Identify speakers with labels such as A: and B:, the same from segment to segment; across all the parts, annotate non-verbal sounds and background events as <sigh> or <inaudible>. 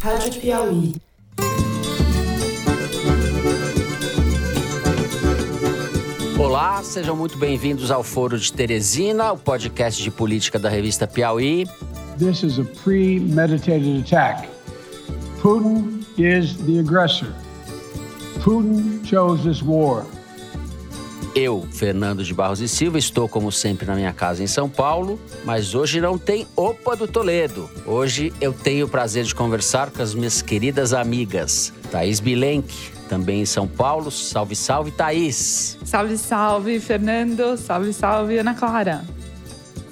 A: Rádio Piauí.
B: Olá, sejam muito bem-vindos ao Foro de Teresina, o podcast de política da revista Piauí.
C: This is a premeditated attack. Putin is the aggressor. Putin chose this war.
B: Eu, Fernando de Barros e Silva, estou como sempre na minha casa em São Paulo, mas hoje não tem Opa do Toledo. Hoje eu tenho o prazer de conversar com as minhas queridas amigas, Thaís Bilenque, também em São Paulo. Salve, salve, Thaís.
D: Salve, salve, Fernando. Salve, salve, Ana Clara.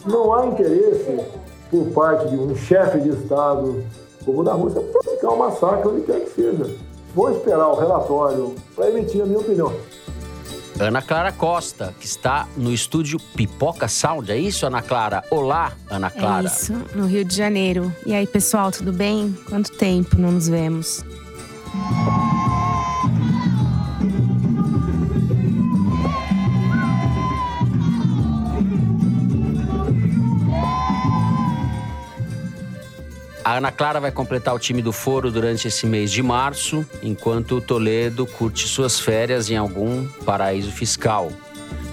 E: Não há interesse por parte de um chefe de Estado como da Rússia praticar um massacre onde quer que seja. Vou esperar o relatório para emitir a minha opinião.
B: Ana Clara Costa, que está no estúdio Pipoca Sound. É isso, Ana Clara? Olá, Ana Clara.
F: É isso, no Rio de Janeiro. E aí, pessoal, tudo bem? Quanto tempo não nos vemos?
B: A Ana Clara vai completar o time do Foro durante esse mês de março, enquanto o Toledo curte suas férias em algum paraíso fiscal.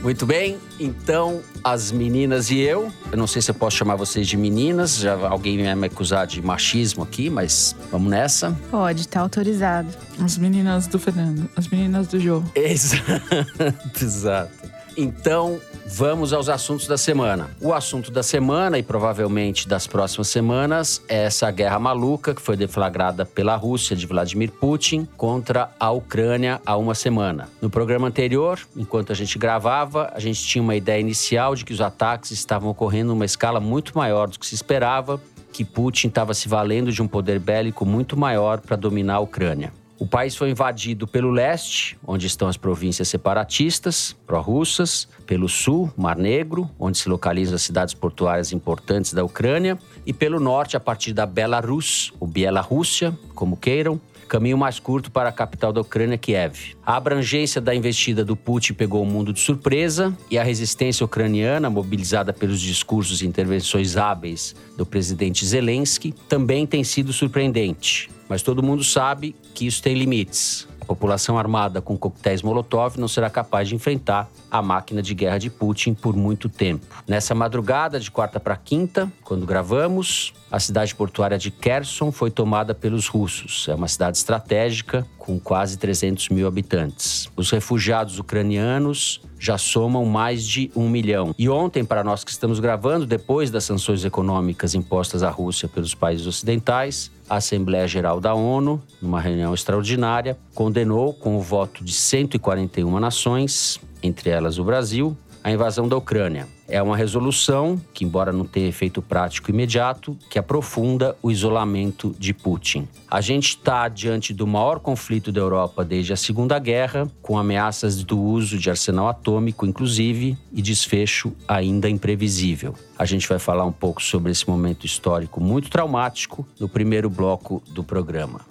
B: Muito bem, então as meninas e eu, eu não sei se eu posso chamar vocês de meninas, já alguém vai me acusar de machismo aqui, mas vamos nessa.
F: Pode, tá autorizado.
D: As meninas do Fernando, as meninas do Jô. <laughs>
B: Exato, exato. Então, vamos aos assuntos da semana. O assunto da semana, e provavelmente das próximas semanas, é essa guerra maluca que foi deflagrada pela Rússia de Vladimir Putin contra a Ucrânia há uma semana. No programa anterior, enquanto a gente gravava, a gente tinha uma ideia inicial de que os ataques estavam ocorrendo numa escala muito maior do que se esperava, que Putin estava se valendo de um poder bélico muito maior para dominar a Ucrânia. O país foi invadido pelo leste, onde estão as províncias separatistas, pró-russas, pelo sul, Mar Negro, onde se localizam as cidades portuárias importantes da Ucrânia, e pelo norte, a partir da Belarus, ou Bielorrússia, como queiram, caminho mais curto para a capital da Ucrânia, Kiev. A abrangência da investida do Putin pegou o mundo de surpresa e a resistência ucraniana, mobilizada pelos discursos e intervenções hábeis do presidente Zelensky, também tem sido surpreendente. Mas todo mundo sabe que isso tem limites. A população armada com coquetéis Molotov não será capaz de enfrentar a máquina de guerra de Putin por muito tempo. Nessa madrugada de quarta para quinta, quando gravamos, a cidade portuária de Kherson foi tomada pelos russos. É uma cidade estratégica com quase 300 mil habitantes. Os refugiados ucranianos já somam mais de um milhão. E ontem, para nós que estamos gravando, depois das sanções econômicas impostas à Rússia pelos países ocidentais, a Assembleia Geral da ONU, numa reunião extraordinária, condenou com o voto de 141 nações, entre elas o Brasil, a invasão da Ucrânia. É uma resolução que, embora não tenha efeito prático imediato, que aprofunda o isolamento de Putin. A gente está diante do maior conflito da Europa desde a Segunda Guerra, com ameaças do uso de arsenal atômico, inclusive, e desfecho ainda imprevisível. A gente vai falar um pouco sobre esse momento histórico muito traumático no primeiro bloco do programa.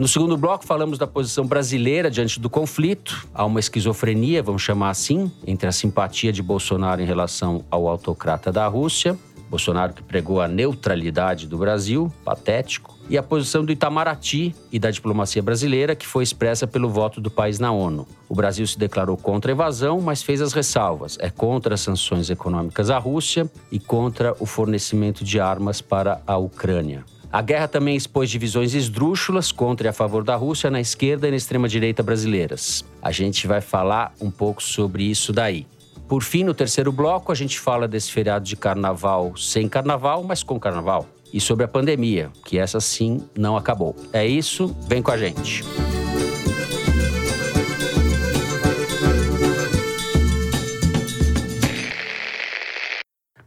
B: No segundo bloco, falamos da posição brasileira diante do conflito. Há uma esquizofrenia, vamos chamar assim, entre a simpatia de Bolsonaro em relação ao autocrata da Rússia, Bolsonaro que pregou a neutralidade do Brasil, patético, e a posição do Itamaraty e da diplomacia brasileira, que foi expressa pelo voto do país na ONU. O Brasil se declarou contra a invasão, mas fez as ressalvas. É contra as sanções econômicas à Rússia e contra o fornecimento de armas para a Ucrânia. A guerra também expôs divisões esdrúxulas contra e a favor da Rússia na esquerda e na extrema-direita brasileiras. A gente vai falar um pouco sobre isso daí. Por fim, no terceiro bloco, a gente fala desse feriado de carnaval sem carnaval, mas com carnaval. E sobre a pandemia, que essa sim não acabou. É isso, vem com a gente.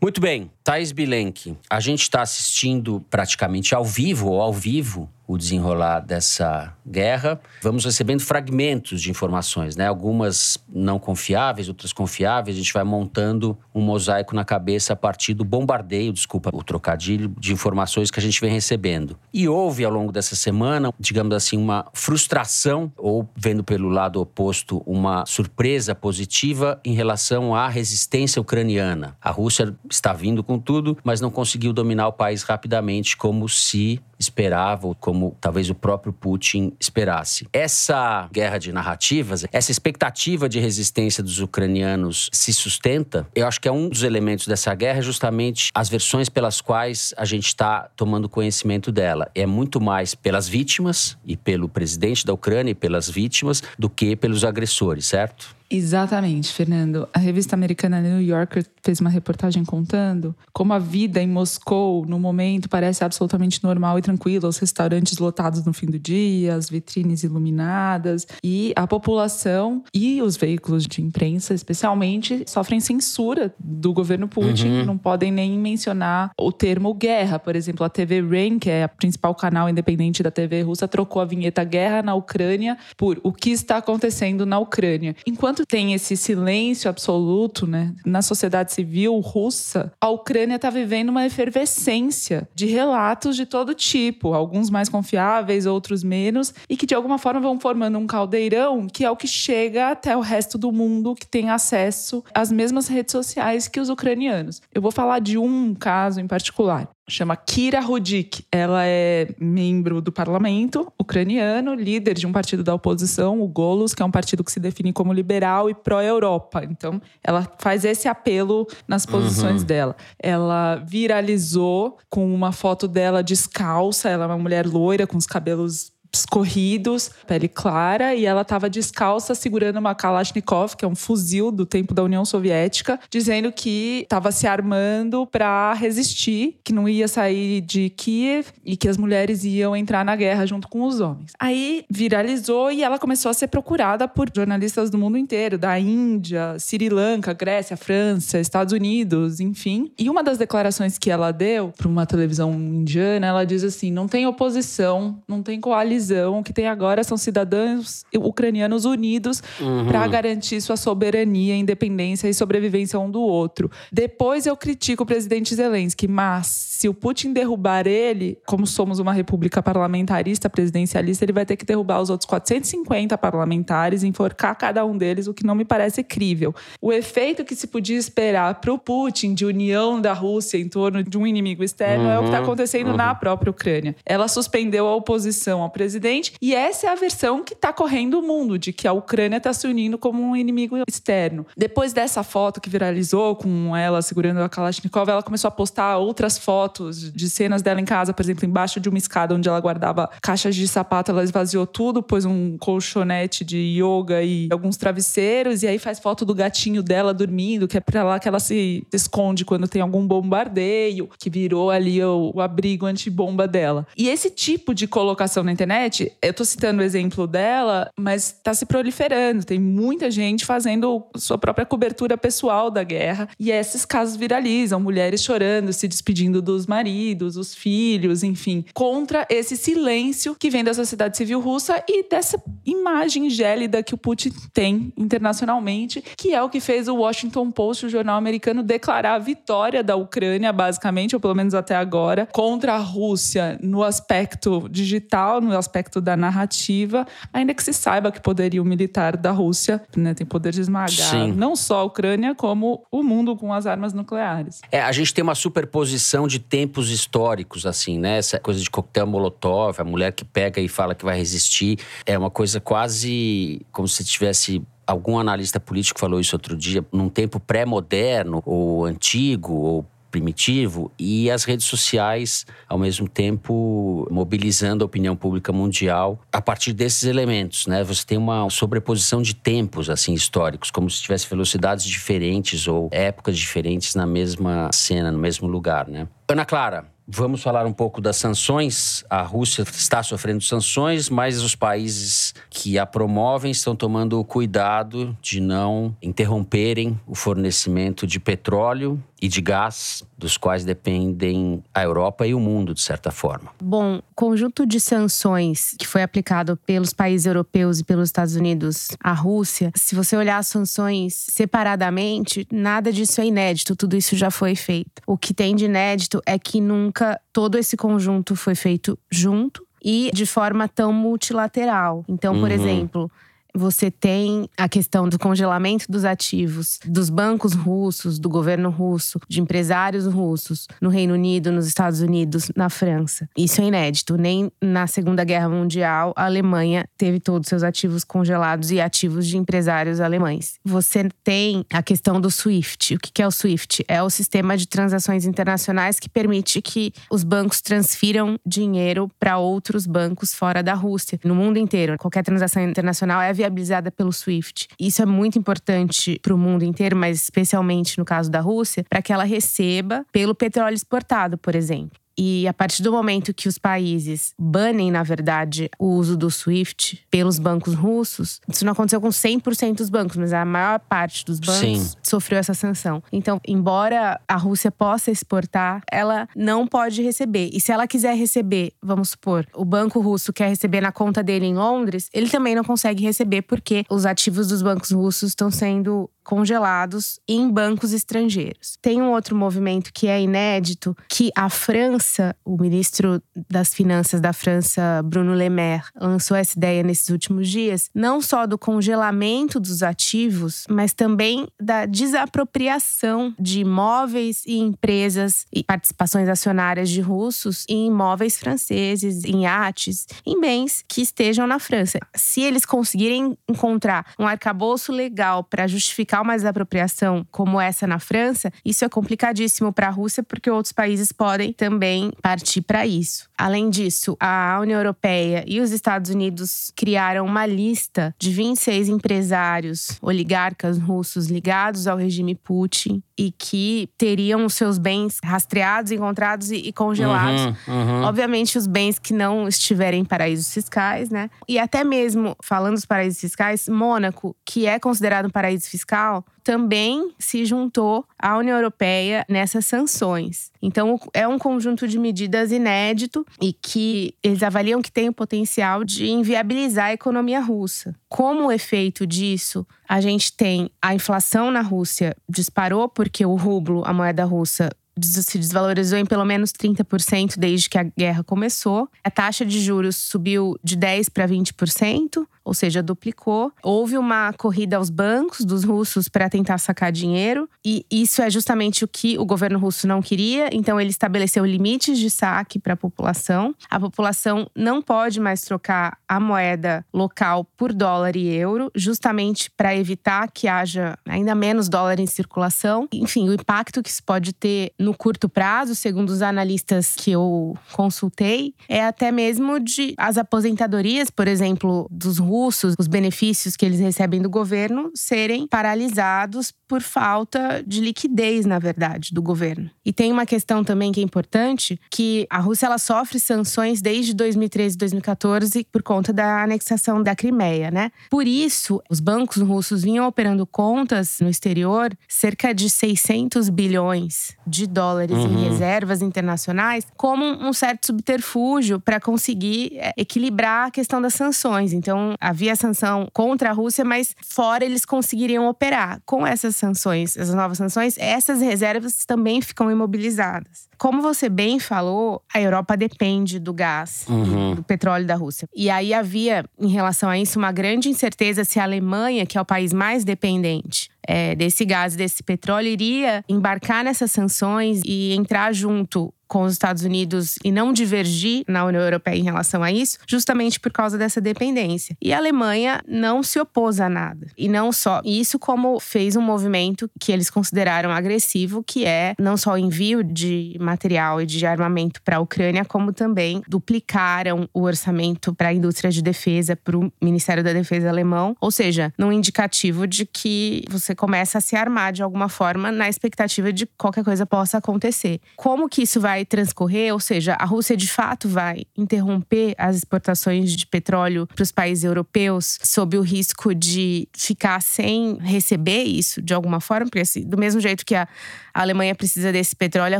B: Muito bem, Thais Bilenque, a gente está assistindo praticamente ao vivo ou ao vivo o desenrolar dessa guerra. Vamos recebendo fragmentos de informações, né? Algumas não confiáveis, outras confiáveis. A gente vai montando um mosaico na cabeça a partir do bombardeio, desculpa o trocadilho, de informações que a gente vem recebendo. E houve ao longo dessa semana, digamos assim, uma frustração, ou vendo pelo lado oposto, uma surpresa positiva em relação à resistência ucraniana. A Rússia está vindo com tudo, mas não conseguiu dominar o país rapidamente como se esperava, ou como talvez o próprio Putin esperasse. Essa guerra de narrativas, essa expectativa de resistência dos ucranianos se sustenta. Eu acho que é um dos elementos dessa guerra, é justamente as versões pelas quais a gente está tomando conhecimento dela. É muito mais pelas vítimas e pelo presidente da Ucrânia e pelas vítimas do que pelos agressores, certo?
D: Exatamente, Fernando. A revista americana New Yorker fez uma reportagem contando como a vida em Moscou, no momento, parece absolutamente normal e tranquila. Os restaurantes lotados no fim do dia, as vitrines iluminadas. E a população e os veículos de imprensa, especialmente, sofrem censura do governo Putin. Uhum. Não podem nem mencionar o termo guerra. Por exemplo, a TV Rain, que é o principal canal independente da TV russa, trocou a vinheta Guerra na Ucrânia por o que está acontecendo na Ucrânia. Enquanto tem esse silêncio absoluto, né, na sociedade civil russa, a Ucrânia está vivendo uma efervescência de relatos de todo tipo, alguns mais confiáveis, outros menos, e que de alguma forma vão formando um caldeirão que é o que chega até o resto do mundo que tem acesso às mesmas redes sociais que os ucranianos. Eu vou falar de um caso em particular chama Kira Rudik. Ela é membro do parlamento ucraniano, líder de um partido da oposição, o Golos, que é um partido que se define como liberal e pró-Europa. Então, ela faz esse apelo nas posições uhum. dela. Ela viralizou com uma foto dela descalça, ela é uma mulher loira com os cabelos escorridos, pele clara, e ela estava descalça segurando uma Kalashnikov, que é um fuzil do tempo da União Soviética, dizendo que estava se armando para resistir, que não ia sair de Kiev e que as mulheres iam entrar na guerra junto com os homens. Aí viralizou e ela começou a ser procurada por jornalistas do mundo inteiro, da Índia, Sri Lanka, Grécia, França, Estados Unidos, enfim. E uma das declarações que ela deu para uma televisão indiana, ela diz assim: não tem oposição, não tem coalizão o que tem agora são cidadãos ucranianos unidos uhum. para garantir sua soberania, independência e sobrevivência um do outro. Depois eu critico o presidente Zelensky, mas se o Putin derrubar ele, como somos uma república parlamentarista, presidencialista, ele vai ter que derrubar os outros 450 parlamentares, enforcar cada um deles, o que não me parece crível. O efeito que se podia esperar para o Putin de união da Rússia em torno de um inimigo externo uhum. é o que está uhum. acontecendo uhum. na própria Ucrânia. Ela suspendeu a oposição ao presidente presidente. E essa é a versão que está correndo o mundo, de que a Ucrânia está se unindo como um inimigo externo. Depois dessa foto que viralizou com ela segurando a Kalashnikov, ela começou a postar outras fotos de cenas dela em casa, por exemplo, embaixo de uma escada onde ela guardava caixas de sapato, ela esvaziou tudo, pôs um colchonete de yoga e alguns travesseiros, e aí faz foto do gatinho dela dormindo, que é pra lá que ela se esconde quando tem algum bombardeio, que virou ali o, o abrigo antibomba dela. E esse tipo de colocação na internet internet, eu tô citando o exemplo dela, mas está se proliferando. Tem muita gente fazendo sua própria cobertura pessoal da guerra. E esses casos viralizam, mulheres chorando, se despedindo dos maridos, os filhos, enfim, contra esse silêncio que vem da sociedade civil russa e dessa imagem gélida que o Putin tem internacionalmente, que é o que fez o Washington Post, o jornal americano, declarar a vitória da Ucrânia, basicamente, ou pelo menos até agora, contra a Rússia no aspecto digital, no aspecto da narrativa, ainda que se saiba que poderio militar da Rússia né, tem poder de esmagar Sim. não só a Ucrânia, como o mundo com as armas nucleares.
B: É, a gente tem uma superposição de tempos históricos, assim, né? Essa coisa de coquetel molotov, a mulher que pega e fala que vai resistir, é uma coisa quase como se tivesse algum analista político falou isso outro dia, num tempo pré-moderno ou antigo ou primitivo e as redes sociais, ao mesmo tempo, mobilizando a opinião pública mundial a partir desses elementos, né? Você tem uma sobreposição de tempos, assim, históricos, como se tivesse velocidades diferentes ou épocas diferentes na mesma cena, no mesmo lugar, né? Ana Clara, Vamos falar um pouco das sanções. A Rússia está sofrendo sanções, mas os países que a promovem estão tomando cuidado de não interromperem o fornecimento de petróleo e de gás, dos quais dependem a Europa e o mundo, de certa forma.
F: Bom, o conjunto de sanções que foi aplicado pelos países europeus e pelos Estados Unidos à Rússia, se você olhar as sanções separadamente, nada disso é inédito, tudo isso já foi feito. O que tem de inédito é que nunca todo esse conjunto foi feito junto e de forma tão multilateral. Então, por uhum. exemplo, você tem a questão do congelamento dos ativos dos bancos russos, do governo russo, de empresários russos no Reino Unido, nos Estados Unidos, na França. Isso é inédito. Nem na Segunda Guerra Mundial a Alemanha teve todos seus ativos congelados e ativos de empresários alemães. Você tem a questão do SWIFT. O que é o SWIFT? É o sistema de transações internacionais que permite que os bancos transfiram dinheiro para outros bancos fora da Rússia, no mundo inteiro. Qualquer transação internacional é viabilizada pelo SWIFT. Isso é muito importante para o mundo inteiro, mas especialmente no caso da Rússia, para que ela receba pelo petróleo exportado, por exemplo. E a partir do momento que os países banem, na verdade, o uso do SWIFT pelos bancos russos, isso não aconteceu com 100% dos bancos, mas a maior parte dos bancos Sim. sofreu essa sanção. Então, embora a Rússia possa exportar, ela não pode receber. E se ela quiser receber, vamos supor, o banco russo quer receber na conta dele em Londres, ele também não consegue receber porque os ativos dos bancos russos estão sendo congelados em bancos estrangeiros. Tem um outro movimento que é inédito, que a França, o ministro das Finanças da França, Bruno Le Maire, lançou essa ideia nesses últimos dias, não só do congelamento dos ativos, mas também da desapropriação de imóveis e empresas e participações acionárias de russos em imóveis franceses, em iates, em bens que estejam na França. Se eles conseguirem encontrar um arcabouço legal para justificar justificar uma desapropriação como essa na França, isso é complicadíssimo para a Rússia, porque outros países podem também partir para isso. Além disso, a União Europeia e os Estados Unidos criaram uma lista de 26 empresários oligarcas russos ligados ao regime Putin e que teriam os seus bens rastreados, encontrados e, congelados. Uhum, uhum. Obviamente, os bens que não estiverem em paraísos fiscais, né? E até mesmo, falando dos paraísos fiscais, Mônaco, que é considerado um paraíso fiscal, também se juntou à União Europeia nessas sanções. Então, é um conjunto de medidas inédito e que eles avaliam que tem o potencial de inviabilizar a economia russa. Como efeito disso, a gente tem a inflação na Rússia disparou porque o rublo, a moeda russa, se desvalorizou em pelo menos 30% desde que a guerra começou. A taxa de juros subiu de 10% para 20% ou seja, duplicou. Houve uma corrida aos bancos dos russos para tentar sacar dinheiro, e isso é justamente o que o governo russo não queria, então ele estabeleceu limites de saque para a população. A população não pode mais trocar a moeda local por dólar e euro, justamente para evitar que haja ainda menos dólar em circulação. Enfim, o impacto que isso pode ter no curto prazo, segundo os analistas que eu consultei, é até mesmo de as aposentadorias, por exemplo, dos russos os benefícios que eles recebem do governo, serem paralisados por falta de liquidez, na verdade, do governo. E tem uma questão também que é importante, que a Rússia ela sofre sanções desde 2013 e 2014 por conta da anexação da Crimeia, né? Por isso, os bancos russos vinham operando contas no exterior cerca de 600 bilhões de dólares uhum. em reservas internacionais, como um certo subterfúgio para conseguir é, equilibrar a questão das sanções. Então, havia sanção contra a Rússia, mas fora eles conseguiriam operar. Com essas sanções, as novas sanções, essas reservas também ficam imobilizadas. Como você bem falou, a Europa depende do gás, uhum. do petróleo da Rússia. E aí havia, em relação a isso, uma grande incerteza se a Alemanha, que é o país mais dependente é, desse gás, desse petróleo, iria embarcar nessas sanções e entrar junto com os Estados Unidos e não divergir na União Europeia em relação a isso, justamente por causa dessa dependência. E a Alemanha não se opôs a nada. E não só isso, como fez um movimento que eles consideraram agressivo, que é não só o envio de material e de armamento para a Ucrânia, como também duplicaram o orçamento para a indústria de defesa, para o Ministério da Defesa alemão. Ou seja, num indicativo de que você começa a se armar de alguma forma na expectativa de qualquer coisa possa acontecer. Como que isso vai transcorrer, ou seja, a Rússia de fato vai interromper as exportações de petróleo para os países europeus sob o risco de ficar sem receber isso de alguma forma, porque assim, do mesmo jeito que a, Alemanha precisa desse petróleo, a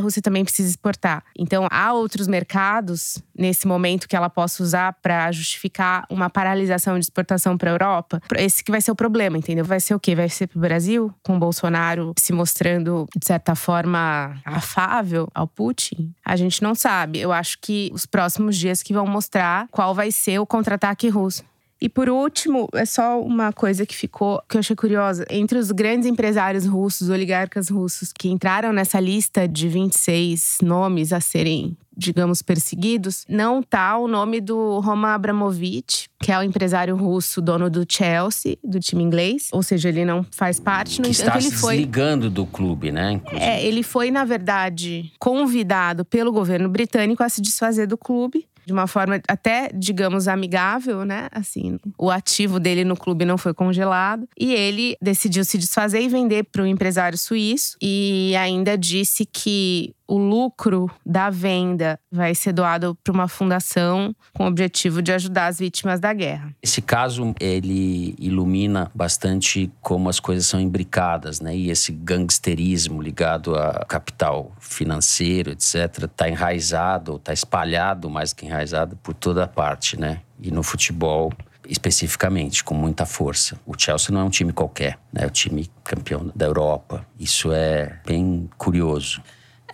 F: Rússia também precisa exportar. Então, há outros mercados nesse momento que ela possa usar para justificar uma paralisação de exportação para a Europa. Esse que vai ser o problema, entendeu? Vai ser o quê? Vai ser para o Brasil, com o Bolsonaro se mostrando, de certa forma, afável ao Putin? A gente não sabe. Eu acho que os próximos dias que vão mostrar qual vai ser o contra-ataque russo. E por último, é só uma coisa que ficou, que eu achei curiosa. Entre os grandes empresários russos, oligarcas russos, que entraram nessa lista de 26 nomes a serem digamos, perseguidos, não tá o nome do Roman Abramovich, que é o empresário russo, dono do Chelsea, do time inglês. Ou seja, ele não faz parte.
B: No que está ele se foi. desligando do clube, né?
F: Inclusive. É, ele foi, na verdade, convidado pelo governo britânico a se desfazer do clube de uma forma até, digamos, amigável, né? Assim, o ativo dele no clube não foi congelado e ele decidiu se desfazer e vender para o empresário suíço e ainda disse que o lucro da venda vai ser doado para uma fundação com o objetivo de ajudar as vítimas da guerra.
B: Esse caso ele ilumina bastante como as coisas são imbricadas, né? E esse gangsterismo ligado a capital financeiro, etc, está enraizado, está espalhado mais que enraizado por toda parte, né? E no futebol especificamente, com muita força. O Chelsea não é um time qualquer, né? é o time campeão da Europa. Isso é bem curioso.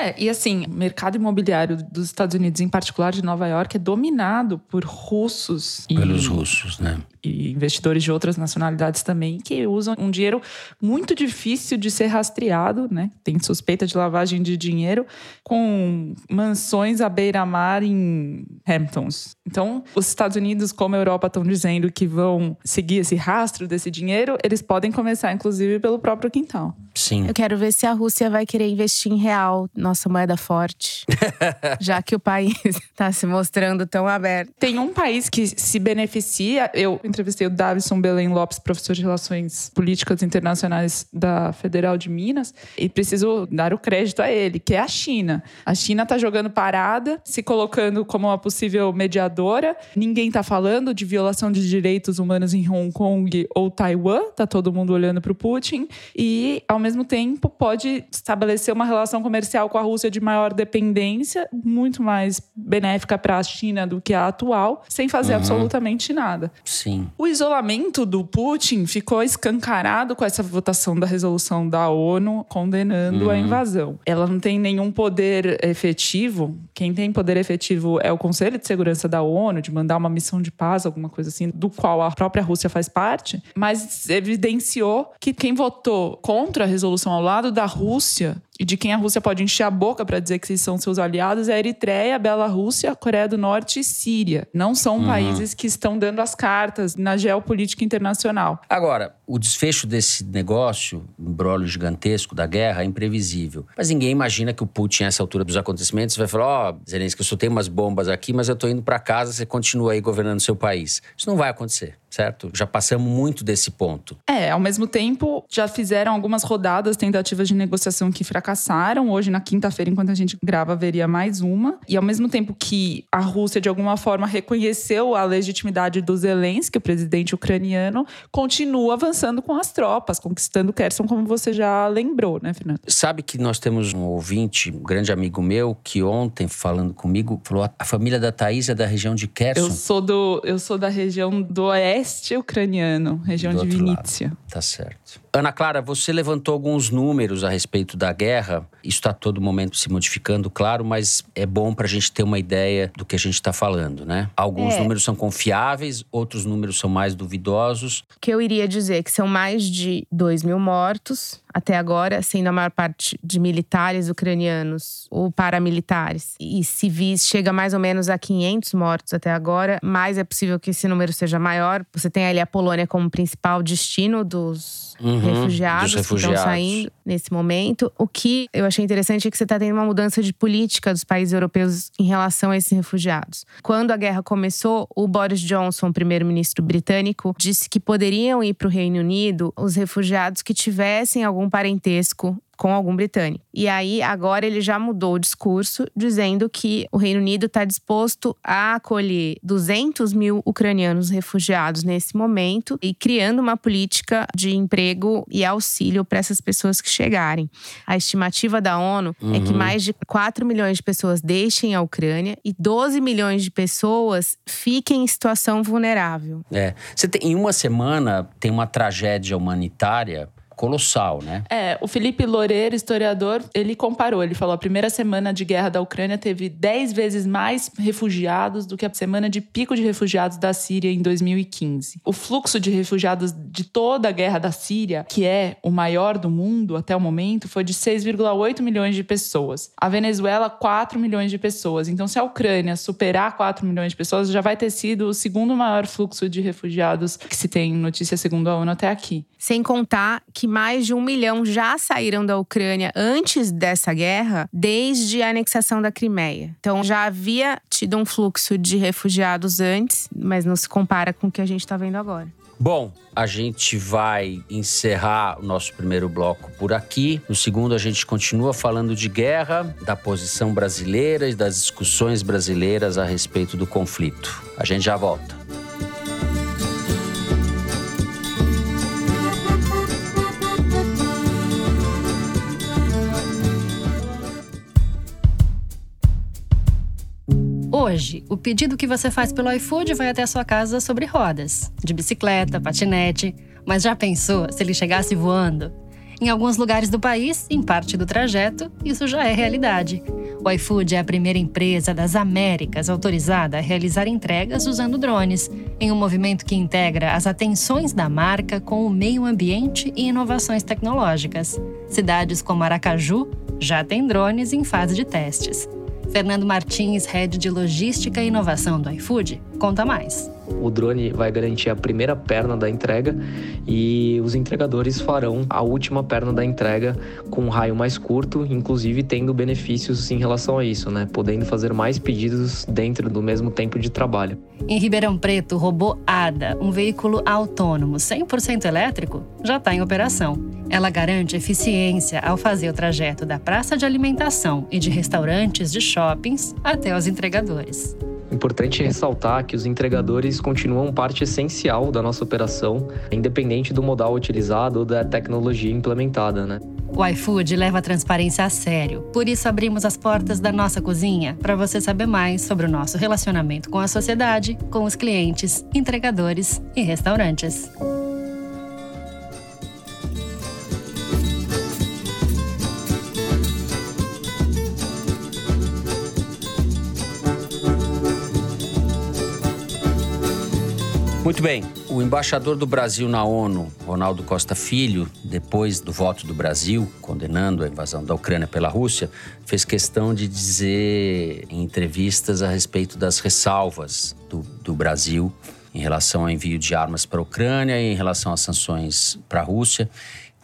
D: É, e assim, o mercado imobiliário dos Estados Unidos, em particular de Nova York, é dominado por russos.
B: Pelos russos, né?
D: E investidores de outras nacionalidades também, que usam um dinheiro muito difícil de ser rastreado, né? Tem suspeita de lavagem de dinheiro, com mansões à beira-mar em Hamptons. Então, os Estados Unidos, como a Europa, estão dizendo que vão seguir esse rastro desse dinheiro, eles podem começar, inclusive, pelo próprio quintal.
B: Sim.
F: Eu quero ver se a Rússia vai querer investir em real nossa moeda forte, <laughs> já que o país está <laughs> se mostrando tão aberto.
D: Tem um país que se beneficia. Eu entrevistei o Davison Belém Lopes, professor de Relações Políticas Internacionais da Federal de Minas, e preciso dar o crédito a ele, que é a China. A China está jogando parada, se colocando como uma possível mediadora. Ninguém está falando de violação de direitos humanos em Hong Kong ou Taiwan. Tá todo mundo olhando para o Putin e, ao mesmo tempo, pode estabelecer uma relação comercial com a Rússia de maior dependência, muito mais benéfica para a China do que a atual, sem fazer uhum. absolutamente nada.
B: Sim.
D: O isolamento do Putin ficou escancarado com essa votação da resolução da ONU condenando uhum. a invasão. Ela não tem nenhum poder efetivo. Quem tem poder efetivo é o Conselho de Segurança da ONU, de mandar uma missão de paz, alguma coisa assim, do qual a própria Rússia faz parte, mas evidenciou que quem votou contra a resolução ao lado da Rússia e de quem a Rússia pode encher a boca para dizer que são seus aliados é a Eritreia, a Bielorrússia, a Coreia do Norte e Síria. Não são uhum. países que estão dando as cartas na geopolítica internacional.
B: Agora, o desfecho desse negócio, um brolho gigantesco da guerra, é imprevisível. Mas ninguém imagina que o Putin, nessa altura dos acontecimentos, vai falar: Ó, oh, Zelensky, eu só tenho umas bombas aqui, mas eu tô indo para casa, você continua aí governando seu país. Isso não vai acontecer certo? Já passamos muito desse ponto.
D: É, ao mesmo tempo, já fizeram algumas rodadas, tentativas de negociação que fracassaram. Hoje, na quinta-feira, enquanto a gente grava, haveria mais uma. E ao mesmo tempo que a Rússia, de alguma forma, reconheceu a legitimidade do Zelensky, o presidente ucraniano, continua avançando com as tropas, conquistando Kherson, como você já lembrou, né, Fernando?
B: Sabe que nós temos um ouvinte, um grande amigo meu, que ontem, falando comigo, falou: a família da Thaís é da região de Kherson.
D: Eu sou, do, eu sou da região do oeste leste ucraniano, região de Vinícia. Lado.
B: Tá certo. Ana Clara, você levantou alguns números a respeito da guerra. Isso está todo momento se modificando, claro, mas é bom para a gente ter uma ideia do que a gente está falando, né? Alguns é. números são confiáveis, outros números são mais duvidosos.
F: O que eu iria dizer é que são mais de 2 mil mortos até agora, sendo a maior parte de militares ucranianos ou paramilitares. E civis chega mais ou menos a 500 mortos até agora, mas é possível que esse número seja maior. Você tem ali a Polônia como principal destino dos uhum, refugiados, refugiados, que estão saindo nesse momento. O que eu achei interessante é que você está tendo uma mudança de política dos países europeus em relação a esses refugiados. Quando a guerra começou, o Boris Johnson, primeiro-ministro britânico, disse que poderiam ir para o Reino Unido os refugiados que tivessem algum parentesco com algum britânico. E aí, agora ele já mudou o discurso, dizendo que o Reino Unido está disposto a acolher 200 mil ucranianos refugiados nesse momento e criando uma política de emprego e auxílio para essas pessoas que chegarem. A estimativa da ONU uhum. é que uhum. mais de 4 milhões de pessoas deixem a Ucrânia e 12 milhões de pessoas fiquem em situação vulnerável.
B: É. Você tem, em uma semana tem uma tragédia humanitária colossal, né?
D: É, o Felipe Loureiro, historiador, ele comparou. Ele falou: a primeira semana de guerra da Ucrânia teve 10 vezes mais refugiados do que a semana de pico de refugiados da Síria em 2015. O fluxo de refugiados de toda a guerra da Síria, que é o maior do mundo até o momento, foi de 6,8 milhões de pessoas. A Venezuela, 4 milhões de pessoas. Então, se a Ucrânia superar 4 milhões de pessoas, já vai ter sido o segundo maior fluxo de refugiados que se tem notícia segundo a ONU até aqui.
F: Sem contar que mais de um milhão já saíram da Ucrânia antes dessa guerra, desde a anexação da Crimeia. Então já havia tido um fluxo de refugiados antes, mas não se compara com o que a gente está vendo agora.
B: Bom, a gente vai encerrar o nosso primeiro bloco por aqui. No segundo, a gente continua falando de guerra, da posição brasileira e das discussões brasileiras a respeito do conflito. A gente já volta.
A: Hoje, o pedido que você faz pelo iFood vai até a sua casa sobre rodas, de bicicleta, patinete. Mas já pensou se ele chegasse voando? Em alguns lugares do país, em parte do trajeto, isso já é realidade. O iFood é a primeira empresa das Américas autorizada a realizar entregas usando drones, em um movimento que integra as atenções da marca com o meio ambiente e inovações tecnológicas. Cidades como Aracaju já têm drones em fase de testes. Fernando Martins, head de logística e inovação do iFood, conta mais.
G: O drone vai garantir a primeira perna da entrega e os entregadores farão a última perna da entrega com um raio mais curto, inclusive tendo benefícios em relação a isso, né? Podendo fazer mais pedidos dentro do mesmo tempo de trabalho.
A: Em Ribeirão Preto, o robô ADA, um veículo autônomo 100% elétrico, já está em operação. Ela garante eficiência ao fazer o trajeto da praça de alimentação e de restaurantes de shoppings até os entregadores.
G: Importante ressaltar que os entregadores continuam parte essencial da nossa operação, independente do modal utilizado ou da tecnologia implementada, né?
A: O iFood leva a transparência a sério, por isso abrimos as portas da nossa cozinha para você saber mais sobre o nosso relacionamento com a sociedade, com os clientes, entregadores e restaurantes.
B: Muito bem. O embaixador do Brasil na ONU, Ronaldo Costa Filho, depois do voto do Brasil condenando a invasão da Ucrânia pela Rússia, fez questão de dizer em entrevistas a respeito das ressalvas do, do Brasil em relação ao envio de armas para a Ucrânia e em relação às sanções para a Rússia.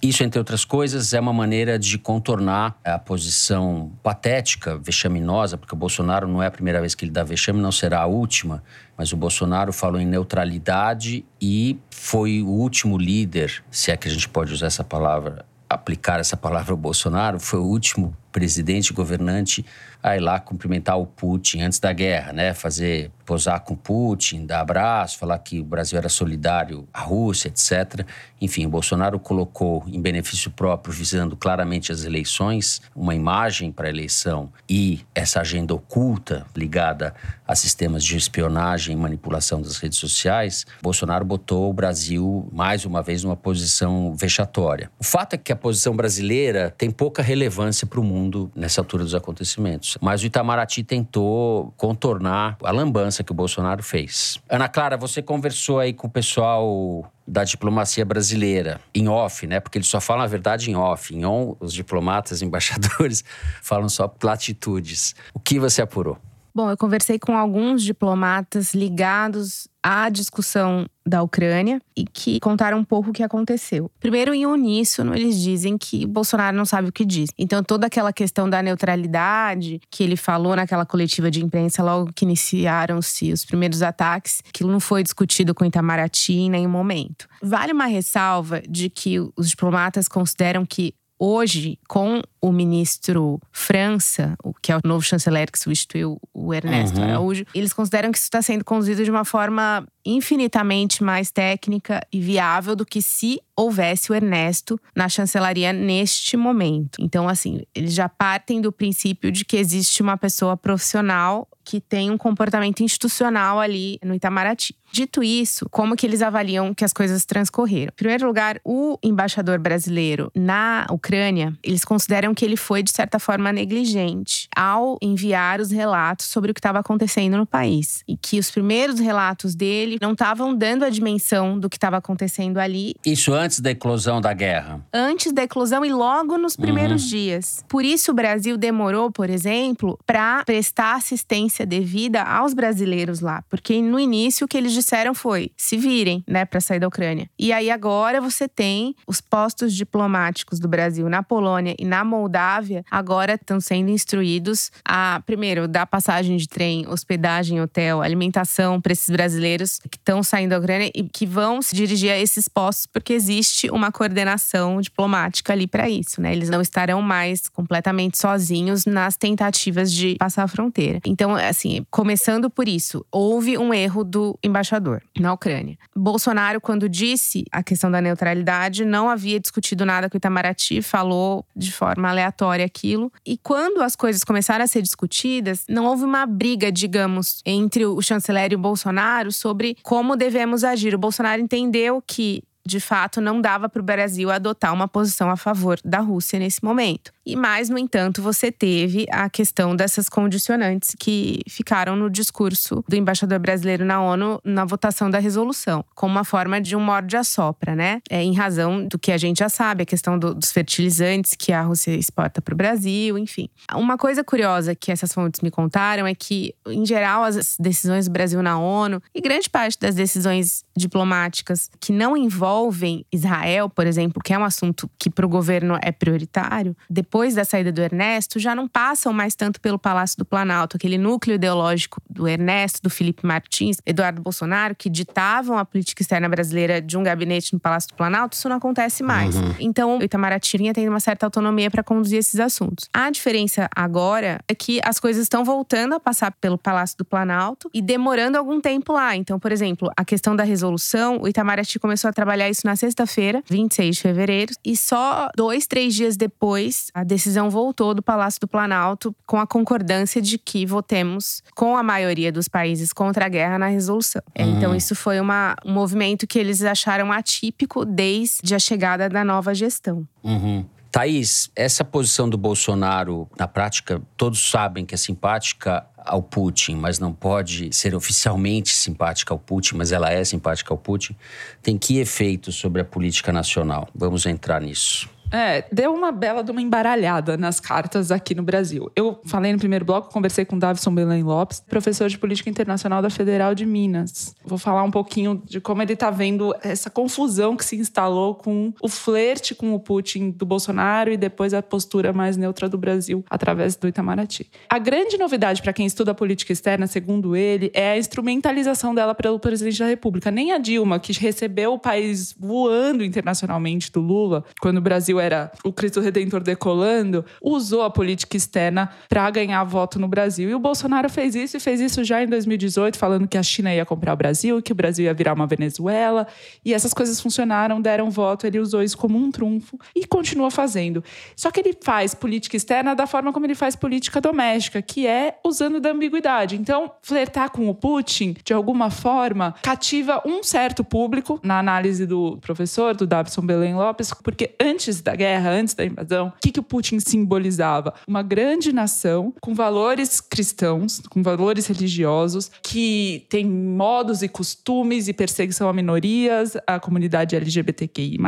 B: Isso, entre outras coisas, é uma maneira de contornar a posição patética, vexaminosa, porque o Bolsonaro não é a primeira vez que ele dá vexame, não será a última, mas o Bolsonaro falou em neutralidade e foi o último líder, se é que a gente pode usar essa palavra, aplicar essa palavra ao Bolsonaro, foi o último presidente governante a ir lá cumprimentar o Putin antes da guerra, né? Fazer posar com Putin, dar abraço, falar que o Brasil era solidário à Rússia, etc. Enfim, o Bolsonaro colocou em benefício próprio, visando claramente as eleições, uma imagem para a eleição e essa agenda oculta ligada a sistemas de espionagem e manipulação das redes sociais. Bolsonaro botou o Brasil mais uma vez numa posição vexatória. O fato é que a posição brasileira tem pouca relevância para o mundo nessa altura dos acontecimentos. Mas o Itamaraty tentou contornar a lambança que o Bolsonaro fez. Ana Clara, você conversou aí com o pessoal da diplomacia brasileira, em off, né? Porque eles só falam a verdade em off. Em on, os diplomatas, <laughs> embaixadores, falam só platitudes. O que você apurou?
F: Bom, eu conversei com alguns diplomatas ligados à discussão da Ucrânia e que contaram um pouco o que aconteceu. Primeiro, em uníssono, eles dizem que Bolsonaro não sabe o que diz. Então, toda aquela questão da neutralidade que ele falou naquela coletiva de imprensa logo que iniciaram-se os primeiros ataques, aquilo não foi discutido com Itamaraty em nenhum momento. Vale uma ressalva de que os diplomatas consideram que Hoje, com o ministro França, que é o novo chanceler que substituiu o Ernesto uhum. Araújo, eles consideram que isso está sendo conduzido de uma forma infinitamente mais técnica e viável do que se houvesse o Ernesto na chancelaria neste momento. Então, assim, eles já partem do princípio de que existe uma pessoa profissional que tem um comportamento institucional ali no Itamaraty. Dito isso, como que eles avaliam que as coisas transcorreram? Em primeiro lugar, o embaixador brasileiro na Ucrânia, eles consideram que ele foi de certa forma negligente ao enviar os relatos sobre o que estava acontecendo no país e que os primeiros relatos dele não estavam dando a dimensão do que estava acontecendo ali.
B: Isso antes da eclosão da guerra.
F: Antes da eclosão e logo nos primeiros uhum. dias. Por isso o Brasil demorou, por exemplo, para prestar assistência devida aos brasileiros lá, porque no início o que eles disseram foi: se virem, né, para sair da Ucrânia. E aí agora você tem os postos diplomáticos do Brasil na Polônia e na Moldávia agora estão sendo instruídos a primeiro dar passagem de trem, hospedagem, hotel, alimentação para esses brasileiros que estão saindo da Ucrânia e que vão se dirigir a esses postos porque existe uma coordenação diplomática ali para isso, né? Eles não estarão mais completamente sozinhos nas tentativas de passar a fronteira. Então, assim, começando por isso, houve um erro do embaixador embaixador na Ucrânia. Bolsonaro, quando disse a questão da neutralidade, não havia discutido nada com o Itamaraty, falou de forma aleatória aquilo. E quando as coisas começaram a ser discutidas, não houve uma briga, digamos, entre o chanceler e o Bolsonaro sobre como devemos agir. O Bolsonaro entendeu que de fato, não dava para o Brasil adotar uma posição a favor da Rússia nesse momento. E mais, no entanto, você teve a questão dessas condicionantes que ficaram no discurso do embaixador brasileiro na ONU na votação da resolução, como uma forma de um morde a sopra, né? É, em razão do que a gente já sabe, a questão do, dos fertilizantes que a Rússia exporta para o Brasil, enfim. Uma coisa curiosa que essas fontes me contaram é que, em geral, as decisões do Brasil na ONU e grande parte das decisões diplomáticas que não envolvem Israel, por exemplo, que é um assunto que para o governo é prioritário, depois depois da saída do Ernesto, já não passam mais tanto pelo Palácio do Planalto, aquele núcleo ideológico do Ernesto, do Felipe Martins, Eduardo Bolsonaro, que ditavam a política externa brasileira de um gabinete no Palácio do Planalto, isso não acontece mais. Uhum. Então, o Itamaraty vinha tendo uma certa autonomia para conduzir esses assuntos. A diferença agora é que as coisas estão voltando a passar pelo Palácio do Planalto e demorando algum tempo lá. Então, por exemplo, a questão da resolução, o Itamaraty começou a trabalhar isso na sexta-feira, 26 de fevereiro, e só dois, três dias depois, a decisão voltou do Palácio do Planalto com a concordância de que votemos com a maioria dos países contra a guerra na resolução. Uhum. Então, isso foi uma, um movimento que eles acharam atípico desde a chegada da nova gestão.
B: Uhum. Thaís, essa posição do Bolsonaro, na prática, todos sabem que é simpática ao Putin, mas não pode ser oficialmente simpática ao Putin, mas ela é simpática ao Putin, tem que efeito sobre a política nacional? Vamos entrar nisso.
D: É, deu uma bela de uma embaralhada nas cartas aqui no Brasil. Eu falei no primeiro bloco, conversei com o Davison Belém Lopes, professor de Política Internacional da Federal de Minas. Vou falar um pouquinho de como ele está vendo essa confusão que se instalou com o flerte com o Putin do Bolsonaro e depois a postura mais neutra do Brasil através do Itamaraty. A grande novidade para quem estuda política externa, segundo ele, é a instrumentalização dela pelo presidente da República. Nem a Dilma, que recebeu o país voando internacionalmente do Lula, quando o Brasil Brasil era o Cristo Redentor decolando, usou a política externa para ganhar voto no Brasil. E o Bolsonaro fez isso e fez isso já em 2018, falando que a China ia comprar o Brasil, que o Brasil ia virar uma Venezuela. E essas coisas funcionaram, deram voto, ele usou isso como um trunfo e continua fazendo. Só que ele faz política externa da forma como ele faz política doméstica, que é usando da ambiguidade. Então, flertar com o Putin, de alguma forma, cativa um certo público, na análise do professor, do Davison Belém Lopes, porque antes da guerra, antes da invasão, o que, que o Putin simbolizava? Uma grande nação com valores cristãos, com valores religiosos, que tem modos e costumes e perseguição a minorias, a comunidade LGBTQI,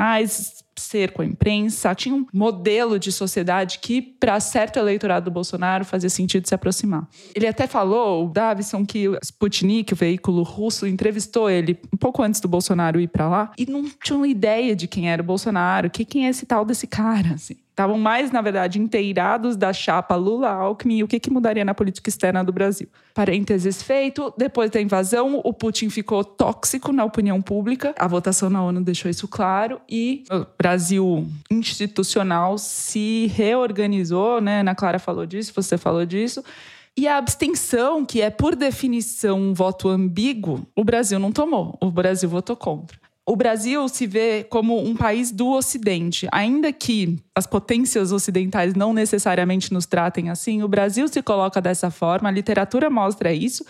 D: ser com a imprensa, tinha um modelo de sociedade que, para certo eleitorado do Bolsonaro, fazia sentido se aproximar. Ele até falou, o Davison, que o Sputnik, o veículo russo, entrevistou ele um pouco antes do Bolsonaro ir para lá e não tinham ideia de quem era o Bolsonaro, que quem é esse tal desse cara, assim estavam mais, na verdade, inteirados da chapa Lula-Alckmin e o que, que mudaria na política externa do Brasil. Parênteses feito, depois da invasão, o Putin ficou tóxico na opinião pública, a votação na ONU deixou isso claro, e o Brasil institucional se reorganizou, né? Ana Clara falou disso, você falou disso. E a abstenção, que é por definição um voto ambíguo, o Brasil não tomou. O Brasil votou contra o Brasil se vê como um país do Ocidente, ainda que as potências ocidentais não necessariamente nos tratem assim, o Brasil se coloca dessa forma, a literatura mostra isso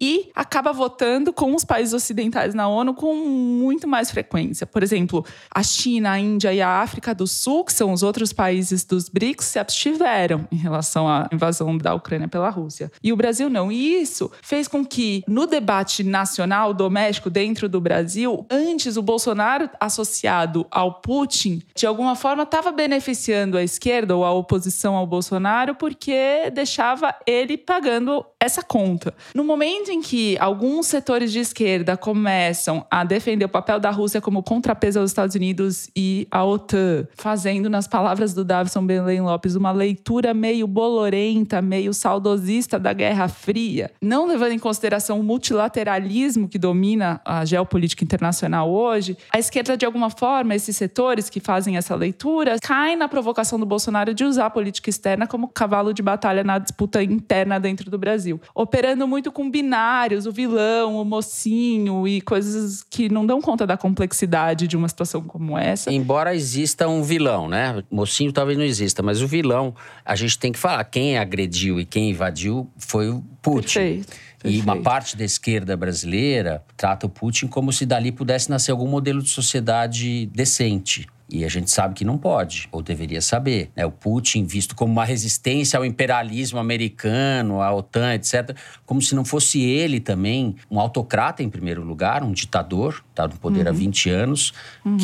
D: e acaba votando com os países ocidentais na ONU com muito mais frequência. Por exemplo, a China, a Índia e a África do Sul, que são os outros países dos BRICS, se abstiveram em relação à invasão da Ucrânia pela Rússia. E o Brasil não. E isso fez com que, no debate nacional, doméstico, dentro do Brasil, antes o Bolsonaro associado ao Putin, de alguma forma estava beneficiando a esquerda ou a oposição ao Bolsonaro, porque deixava ele pagando essa conta. No momento em que alguns setores de esquerda começam a defender o papel da Rússia como contrapeso aos Estados Unidos e à OTAN, fazendo, nas palavras do Davison Belém Lopes, uma leitura meio bolorenta, meio saudosista da Guerra Fria, não levando em consideração o multilateralismo que domina a geopolítica internacional hoje, a esquerda, de alguma forma, esses setores que fazem essa leitura, caem na provocação do Bolsonaro de usar a política externa como cavalo de batalha na disputa interna dentro do Brasil, operando muito com binários, o vilão, o mocinho e coisas que não dão conta da complexidade de uma situação como essa.
B: Embora exista um vilão, né? Mocinho talvez não exista, mas o vilão, a gente tem que falar. Quem agrediu e quem invadiu foi o Putin.
D: Perfeito.
B: E uma parte da esquerda brasileira trata o Putin como se dali pudesse nascer algum modelo de sociedade decente. E a gente sabe que não pode, ou deveria saber. Né? O Putin, visto como uma resistência ao imperialismo americano, à OTAN, etc., como se não fosse ele também um autocrata, em primeiro lugar, um ditador, está no poder há 20 anos,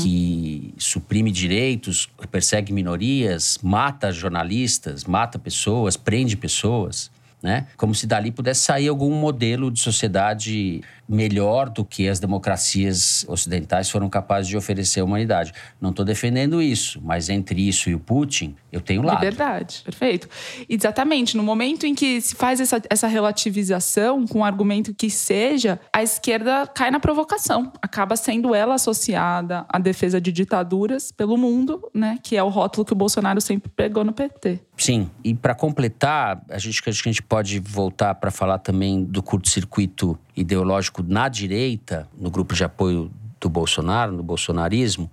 B: que suprime direitos, persegue minorias, mata jornalistas, mata pessoas, prende pessoas. Né? Como se dali pudesse sair algum modelo de sociedade melhor do que as democracias ocidentais foram capazes de oferecer à humanidade. Não estou defendendo isso, mas entre isso e o Putin, eu tenho lado.
D: Liberdade, perfeito. Exatamente. No momento em que se faz essa, essa relativização com o argumento que seja, a esquerda cai na provocação. Acaba sendo ela associada à defesa de ditaduras pelo mundo, né? Que é o rótulo que o Bolsonaro sempre pegou no PT.
B: Sim, e para completar, a gente, acho que a gente pode voltar para falar também do curto-circuito ideológico na direita, no grupo de apoio do Bolsonaro, no bolsonarismo.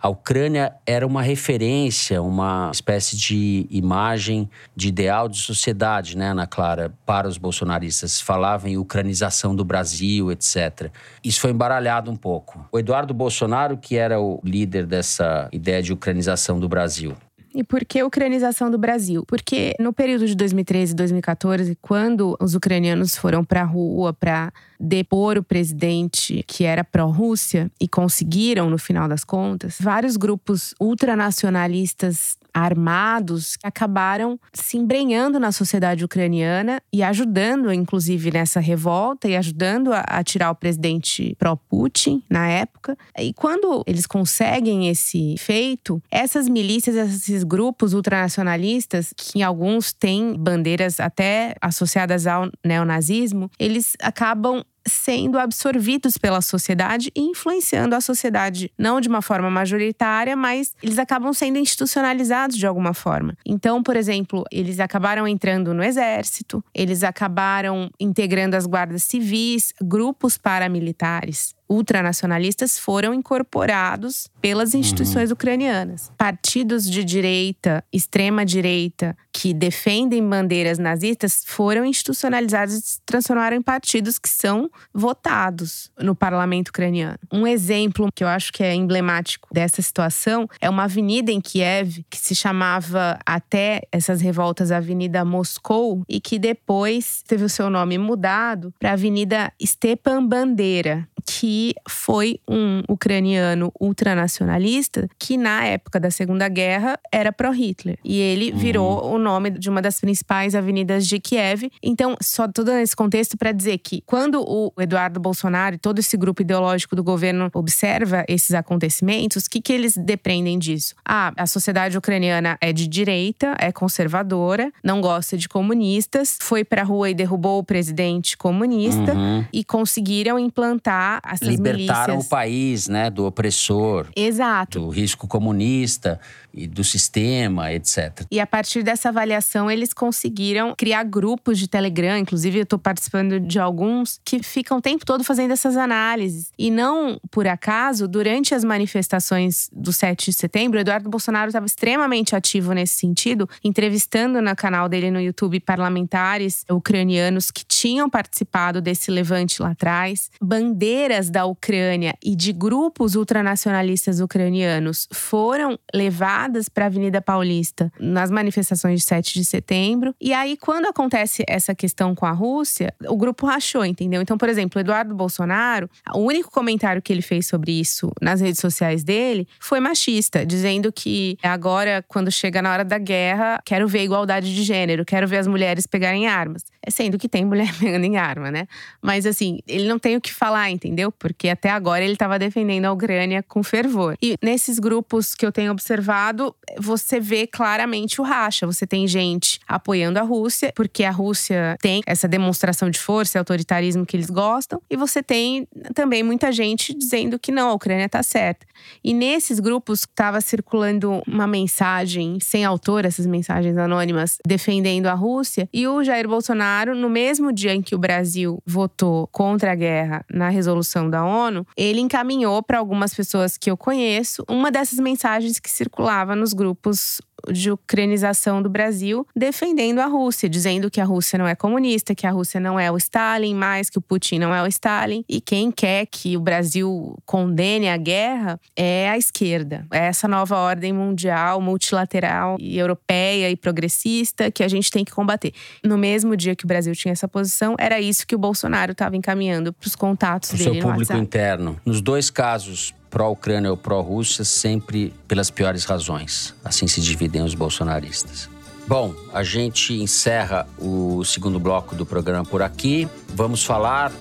B: A Ucrânia era uma referência, uma espécie de imagem de ideal de sociedade, né, Ana Clara, para os bolsonaristas. Falavam em ucranização do Brasil, etc. Isso foi embaralhado um pouco. O Eduardo Bolsonaro, que era o líder dessa ideia de ucranização do Brasil,
F: E por que ucranização do Brasil? Porque no período de 2013 e 2014, quando os ucranianos foram para a rua para depor o presidente que era pró-Rússia e conseguiram no final das contas, vários grupos ultranacionalistas armados acabaram se embrenhando na sociedade ucraniana e ajudando, inclusive, nessa revolta e ajudando a, a tirar o presidente pró-Putin na época. E quando eles conseguem esse feito, essas milícias, esses grupos ultranacionalistas, que alguns têm bandeiras até associadas ao neonazismo, eles acabam sendo absorvidos pela sociedade e influenciando a sociedade, não de uma forma majoritária, mas eles acabam sendo institucionalizados de alguma forma. Então, por exemplo, eles acabaram entrando no exército, eles acabaram integrando as guardas civis, grupos paramilitares ultranacionalistas foram incorporados pelas instituições ucranianas. Partidos de direita, extrema direita, que defendem bandeiras nazistas foram institucionalizados e se transformaram em partidos que são votados no parlamento ucraniano. Um exemplo que eu acho que é emblemático dessa situação é uma avenida em Kiev que se chamava até essas revoltas Avenida Moscou e que depois teve o seu nome mudado para Avenida Stepan Bandeira, que foi um ucraniano ultranacionalista que, na época da Segunda Guerra, era pró-Hitler. E ele virou o nome de uma das principais avenidas de Kiev. Então, só todo esse contexto para dizer que, quando o Eduardo Bolsonaro e todo esse grupo ideológico do governo observa esses acontecimentos, o que, que eles dependem disso? Ah, a sociedade ucraniana é de direita, é conservadora, não gosta de comunistas, foi pra rua e derrubou o presidente comunista
B: Uhum.
F: e conseguiram implantar essas
B: Libertaram
F: milícias.
B: o país, né, do opressor,
F: Exato.
B: do risco comunista e do sistema, etc.
F: E a partir dessa avaliação, eles conseguiram criar grupos de Telegram. Inclusive, eu estou participando de alguns que ficam o tempo todo fazendo essas análises. E não por acaso, durante as manifestações do 7 de setembro, Eduardo Bolsonaro estava extremamente ativo nesse sentido, entrevistando no canal dele no YouTube parlamentares ucranianos que tinham participado desse levante lá atrás. Bandeiras da Ucrânia e de grupos ultranacionalistas ucranianos foram levadas para a Avenida Paulista nas manifestações de 7 de setembro. E aí, quando acontece essa questão com a Rússia, o grupo rachou, entendeu? Então, por exemplo, Eduardo Bolsonaro, o único comentário que ele fez sobre isso nas redes sociais dele foi machista, dizendo que agora, quando chega na hora da guerra, quero ver igualdade de gênero, quero ver as mulheres pegarem armas. É sendo que tem mulher <laughs> pegando em arma, né? Mas assim, ele não tem o que falar, entendeu? Porque até agora ele estava defendendo a Ucrânia com fervor. E nesses grupos que eu tenho observado, você vê claramente o racha. Você tem gente apoiando a Rússia, porque a Rússia tem essa demonstração de força autoritarismo que eles gostam, e você tem também muita gente dizendo que não, a Ucrânia está certa. E nesses grupos estava circulando uma mensagem sem autor, essas mensagens anônimas, defendendo a Rússia, e o Jair Bolsonaro, no mesmo dia em que o Brasil votou contra a guerra na resolução da ONU, ele encaminhou para algumas pessoas que eu conheço uma dessas mensagens que circulava nos grupos de ucranização do Brasil, defendendo a Rússia, dizendo que a Rússia não é comunista, que a Rússia não é o Stalin, mais que o Putin não é o Stalin, e quem quer que o Brasil condene a guerra é a esquerda. É essa nova ordem mundial, multilateral e europeia e progressista que a gente tem que combater. No mesmo dia que o Brasil tinha essa posição, era isso que o Bolsonaro estava encaminhando para os contatos
B: O
F: dele
B: seu
F: no
B: público
F: WhatsApp.
B: interno. Nos dois casos, pró-Ucrânia ou pró-Rússia, sempre pelas piores razões. Assim se dividem os bolsonaristas. Bom, a gente encerra o segundo bloco do programa por aqui. Vamos falar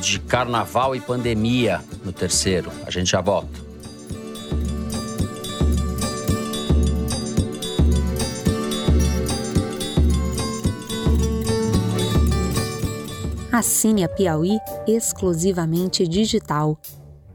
B: de carnaval e pandemia no terceiro. A gente já volta.
H: Assine a Piauí exclusivamente digital.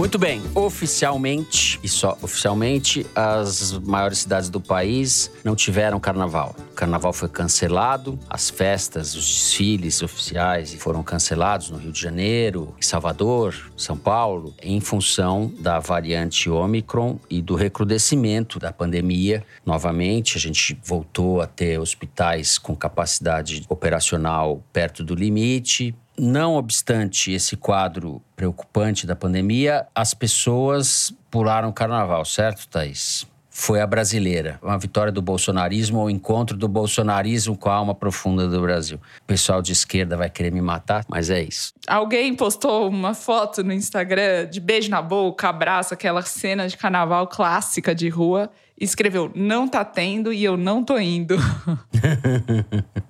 B: Muito bem, oficialmente, e só oficialmente, as maiores cidades do país não tiveram carnaval. O carnaval foi cancelado, as festas, os desfiles oficiais foram cancelados no Rio de Janeiro, em Salvador, São Paulo, em função da variante Omicron e do recrudescimento da pandemia. Novamente, a gente voltou a ter hospitais com capacidade operacional perto do limite, não obstante esse quadro preocupante da pandemia, as pessoas pularam o carnaval, certo, Thaís? Foi a brasileira. Uma vitória do bolsonarismo ou encontro do bolsonarismo com a alma profunda do Brasil. O pessoal de esquerda vai querer me matar, mas é isso.
D: Alguém postou uma foto no Instagram de beijo na boca, abraço, aquela cena de carnaval clássica de rua. E escreveu: Não tá tendo e eu não tô indo. <laughs>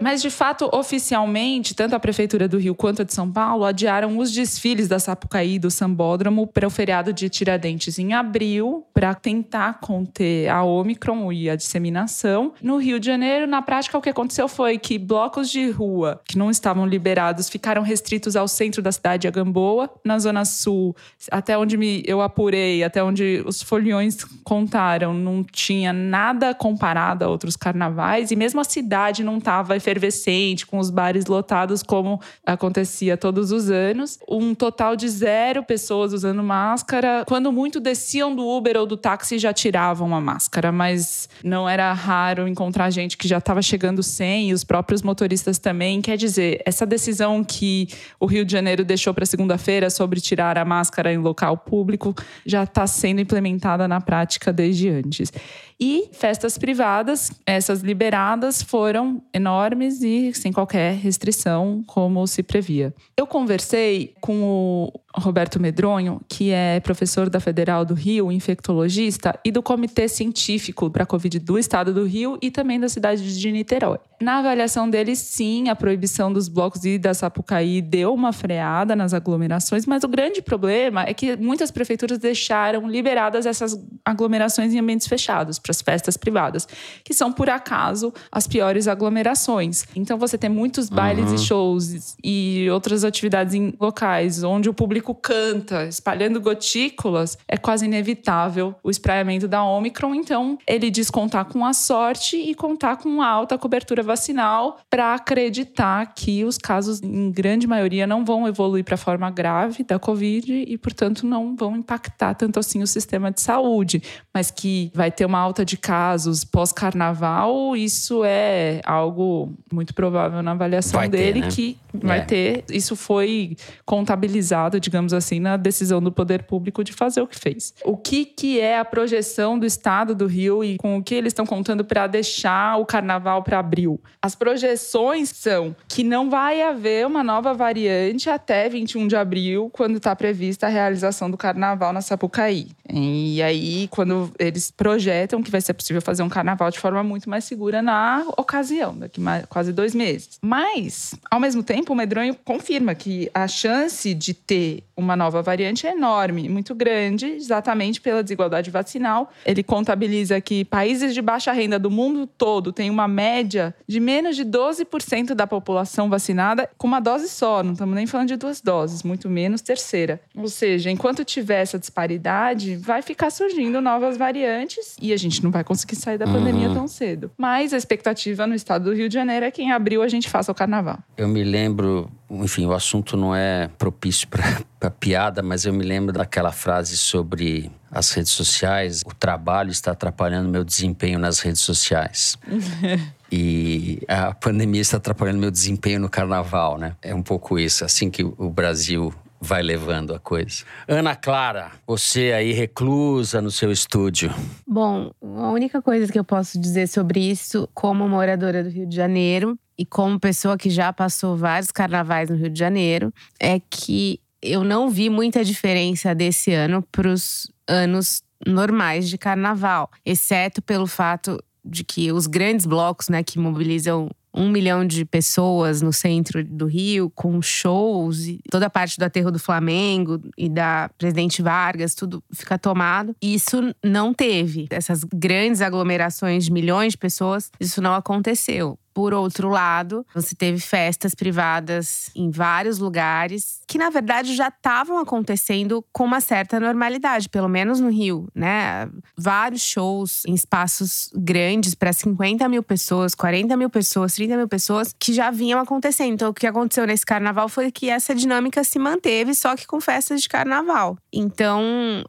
D: Mas, de fato, oficialmente, tanto a Prefeitura do Rio quanto a de São Paulo adiaram os desfiles da Sapucaí e do Sambódromo para o feriado de Tiradentes em abril, para tentar conter a Omicron e a disseminação. No Rio de Janeiro, na prática, o que aconteceu foi que blocos de rua que não estavam liberados ficaram restritos ao centro da cidade, a Gamboa. Na Zona Sul, até onde me, eu apurei, até onde os foliões contaram, não tinha nada comparado a outros carnavais, e mesmo a cidade não estava efervescente com os bares lotados, como acontecia todos os anos. Um total de zero pessoas usando máscara. Quando muito desciam do Uber ou do táxi, já tiravam a máscara, mas não era raro encontrar gente que já estava chegando sem, e os próprios motoristas também. Quer dizer, essa decisão que o Rio de Janeiro deixou para segunda-feira sobre tirar a máscara em local público já está sendo implementada na prática desde antes. E festas privadas, essas liberadas, foram enormes e sem qualquer restrição, como se previa. Eu conversei com o Roberto Medronho, que é professor da Federal do Rio, infectologista, e do Comitê Científico para a Covid do Estado do Rio e também da cidade de Niterói. Na avaliação dele, sim, a proibição dos blocos e da Sapucaí deu uma freada nas aglomerações, mas o grande problema é que muitas prefeituras deixaram liberadas essas aglomerações em ambientes fechados para as festas privadas, que são, por acaso, as piores aglomerações. Então, você tem muitos bailes
B: Uhum.
D: e shows e outras atividades em locais onde o público canta, espalhando gotículas, é quase inevitável o espraiamento da Omicron. Então, ele diz contar com a sorte e contar com uma alta cobertura vacinal para acreditar que os casos, em grande maioria, não vão evoluir para a forma grave da Covid e, portanto, não vão impactar tanto assim o sistema de saúde. Mas que vai ter uma alta de casos pós-carnaval, isso é algo muito provável na avaliação
B: Vai ter,
D: dele,
B: né?
D: que vai
B: É.
D: ter. Isso foi contabilizado, digamos assim, na decisão do poder público de fazer o que fez. O que, que é a projeção do estado do Rio e com o que eles estão contando para deixar o carnaval para abril? As projeções são que não vai haver uma nova variante até 21 de abril, quando está prevista a realização do carnaval na Sapucaí. E aí, quando eles projetam que vai ser possível fazer um carnaval de forma muito mais segura na ocasião, daqui quase dois meses. Mas, ao mesmo tempo, o Medronho confirma que a chance de ter uma nova variante enorme, muito grande, exatamente pela desigualdade vacinal. Ele contabiliza que países de baixa renda do mundo todo têm uma média de menos de 12% da população vacinada com uma dose só, não estamos nem falando de duas doses, muito menos terceira. Ou seja, enquanto tiver essa disparidade, vai ficar surgindo novas variantes e a gente não vai conseguir sair da pandemia tão cedo. Mas a expectativa no estado do Rio de Janeiro é que em abril a gente faça o carnaval.
B: Eu me lembro, enfim, o assunto não é propício para <laughs> piada, mas eu me lembro daquela frase sobre as redes sociais. O trabalho está atrapalhando meu desempenho nas redes sociais. <laughs> E a pandemia está atrapalhando meu desempenho no carnaval, né? É um pouco isso, assim que o Brasil vai levando a coisa. Ana Clara, você aí reclusa no seu estúdio.
F: Bom, a única coisa que eu posso dizer sobre isso, como moradora do Rio de Janeiro e como pessoa que já passou vários carnavais no Rio de Janeiro, é que eu não vi muita diferença desse ano para os anos normais de carnaval, exceto pelo fato de que os grandes blocos, né, que mobilizam um milhão de pessoas no centro do Rio, com shows e toda a parte do aterro do Flamengo e da Presidente Vargas, tudo fica tomado. Isso não teve. Essas grandes aglomerações de milhões de pessoas, isso não aconteceu. Por outro lado, você teve festas privadas em vários lugares que, na verdade, já estavam acontecendo com uma certa normalidade, pelo menos no Rio, né? Vários shows em espaços grandes para 50 mil pessoas, 40 mil pessoas, 30 mil pessoas que já vinham acontecendo. Então, o que aconteceu nesse carnaval foi que essa dinâmica se manteve, só que com festas de carnaval. Então,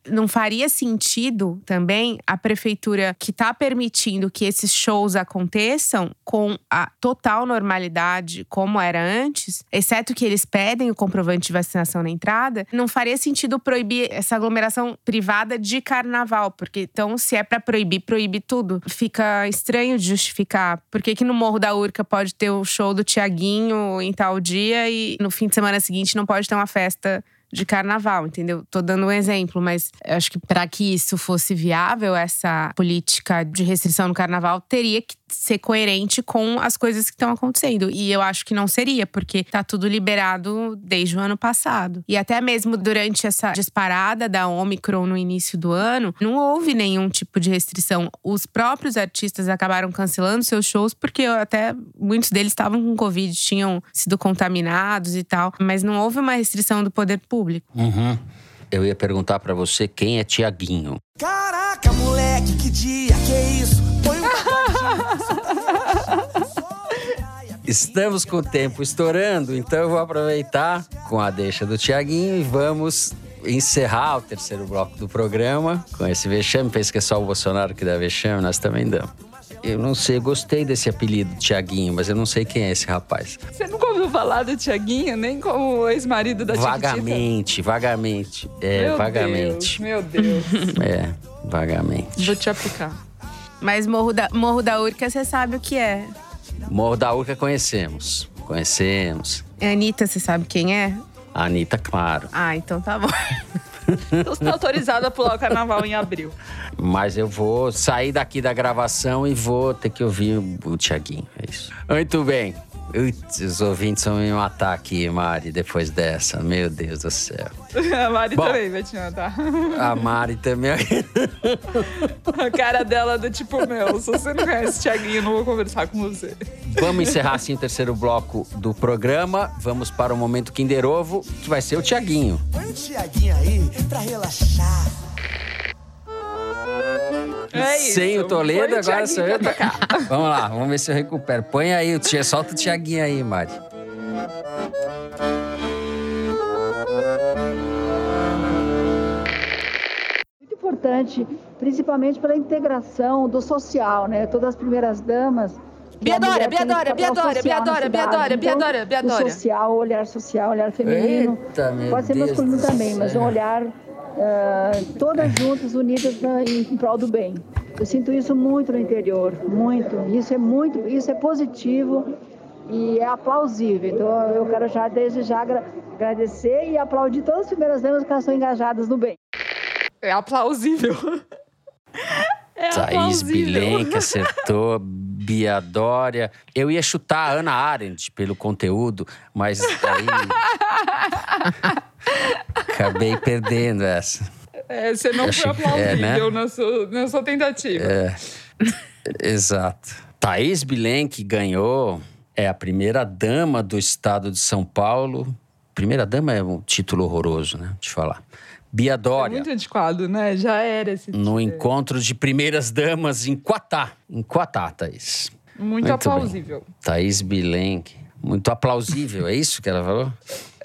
F: não faria sentido também a prefeitura que está permitindo que esses shows aconteçam com a total normalidade como era antes, exceto que eles pedem o comprovante de vacinação na entrada, não faria sentido proibir essa aglomeração privada de carnaval, porque então se é para proibir, proíbe tudo. Fica estranho de justificar. Por que, no Morro da Urca pode ter o show do Tiaguinho em tal dia e no fim de semana seguinte não pode ter uma festa de carnaval, entendeu? Tô dando um exemplo, mas acho que para que isso fosse viável, essa política de restrição no carnaval teria que ser coerente com as coisas que estão acontecendo. E eu acho que não seria, porque tá tudo liberado desde o ano passado. E até mesmo durante essa disparada da Omicron no início do ano, não houve nenhum tipo de restrição. Os próprios artistas acabaram cancelando seus shows porque até muitos deles estavam com Covid, tinham sido contaminados e tal, mas não houve uma restrição do poder público.
B: Uhum. Eu ia perguntar para você quem é Tiaguinho.
I: Caraca, moleque, que dia, que isso? Põe um <laughs>
B: estamos com o tempo estourando, então eu vou aproveitar com a deixa do Tiaguinho e vamos encerrar o terceiro bloco do programa com esse vexame. Pensa que é só o Bolsonaro que dá vexame, nós também damos. Eu não sei, gostei desse apelido, Tiaguinho, mas eu não sei quem é esse rapaz.
D: Você nunca ouviu falar do Tiaguinho, nem como ex-marido da
B: Vagamente, vagamente. É,
D: meu
B: vagamente.
D: Deus, meu Deus. <laughs>
B: É, vagamente.
D: Vou te aplicar.
F: Mas Morro da, Morro da Urca, você sabe o que é.
B: Morro da Urca conhecemos. Conhecemos.
F: Anitta, você sabe quem é?
B: A Anitta, claro.
F: Ah, então tá bom. <laughs>
D: Então você tá autorizada a pular o carnaval em abril.
B: Mas eu vou sair daqui da gravação e vou ter que ouvir o, o Tiaguinho. É isso. Muito bem. Uts, os ouvintes vão me matar aqui, Mari, depois dessa. Meu Deus do céu. <laughs>
D: A Mari
B: Bom.
D: também vai te matar.
B: A Mari também. <laughs>
D: A cara dela do tipo, meu, se você não conhece o Tiaguinho, eu não vou conversar com você.
B: Vamos encerrar assim o terceiro bloco do programa. Vamos para o momento Kinder Ovo, que vai ser o Tiaguinho.
I: Põe um Tiaguinho aí pra relaxar.
D: É isso.
B: Sem o Toledo,
D: Põe
B: agora sou eu. <laughs> Vamos lá, vamos ver se eu recupero. Põe aí, solta o Tiaguinho aí, Mari.
J: muito importante, principalmente pela integração do social, né? Todas as primeiras damas.
D: Biadora, Biadora, Biadora, Biadora. Biadora, Biadora, Biadora.
J: O social, o olhar social, o olhar feminino.
B: Eita, meu
J: Pode ser
B: Deus
J: masculino também, mas um olhar ah, todas juntas, unidas na- em, em prol do bem. Eu sinto isso muito no interior, muito. Isso é muito, isso é positivo e é aplausível. Então eu quero já desde já agra- agradecer e aplaudir todas as primeiras damas que elas estão engajadas no bem.
D: É aplausível. <laughs> É
B: Thaís. Bilenque acertou, Bia Dória. Eu ia chutar a Ana Arendt pelo conteúdo, mas aí. <laughs> Acabei perdendo essa.
D: É, você não
B: Acho
D: foi
B: que- é, né?
D: na, sua, na sua tentativa.
B: É, exato. Thaís Bilenque ganhou, é a primeira dama do estado de São Paulo. Primeira dama é um título horroroso, né? Deixa eu falar. Bia
D: É
B: Dória.
D: muito antiquado, né? Já era esse.
B: No encontro de primeiras damas em Quatá. Em Quatá, Thaís.
D: Muito,
B: bem.
D: aplausível.
B: Thaís Bilenque. Muito aplausível, é isso que ela falou?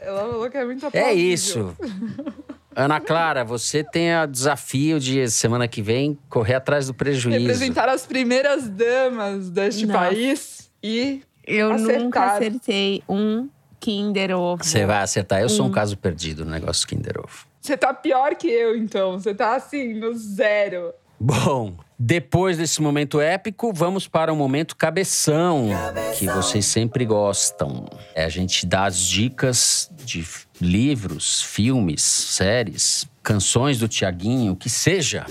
D: Ela falou que é muito aplausível.
B: É isso. <laughs> Ana Clara, você tem o desafio de semana que vem correr atrás do prejuízo.
D: Representar as primeiras damas deste
F: Nossa.
D: país e
F: Eu
D: Acertar.
F: nunca acertei um Kinder Ovo.
B: Você vai acertar. Eu
D: Hum.
B: sou um caso perdido no negócio Kinder Ovo.
D: Você tá pior que eu, então. Você tá assim, no zero.
B: Bom, depois desse momento épico, vamos para o momento cabeção, que vocês sempre gostam. É a gente dá as dicas de livros, filmes, séries, canções do Tiaguinho, o que seja.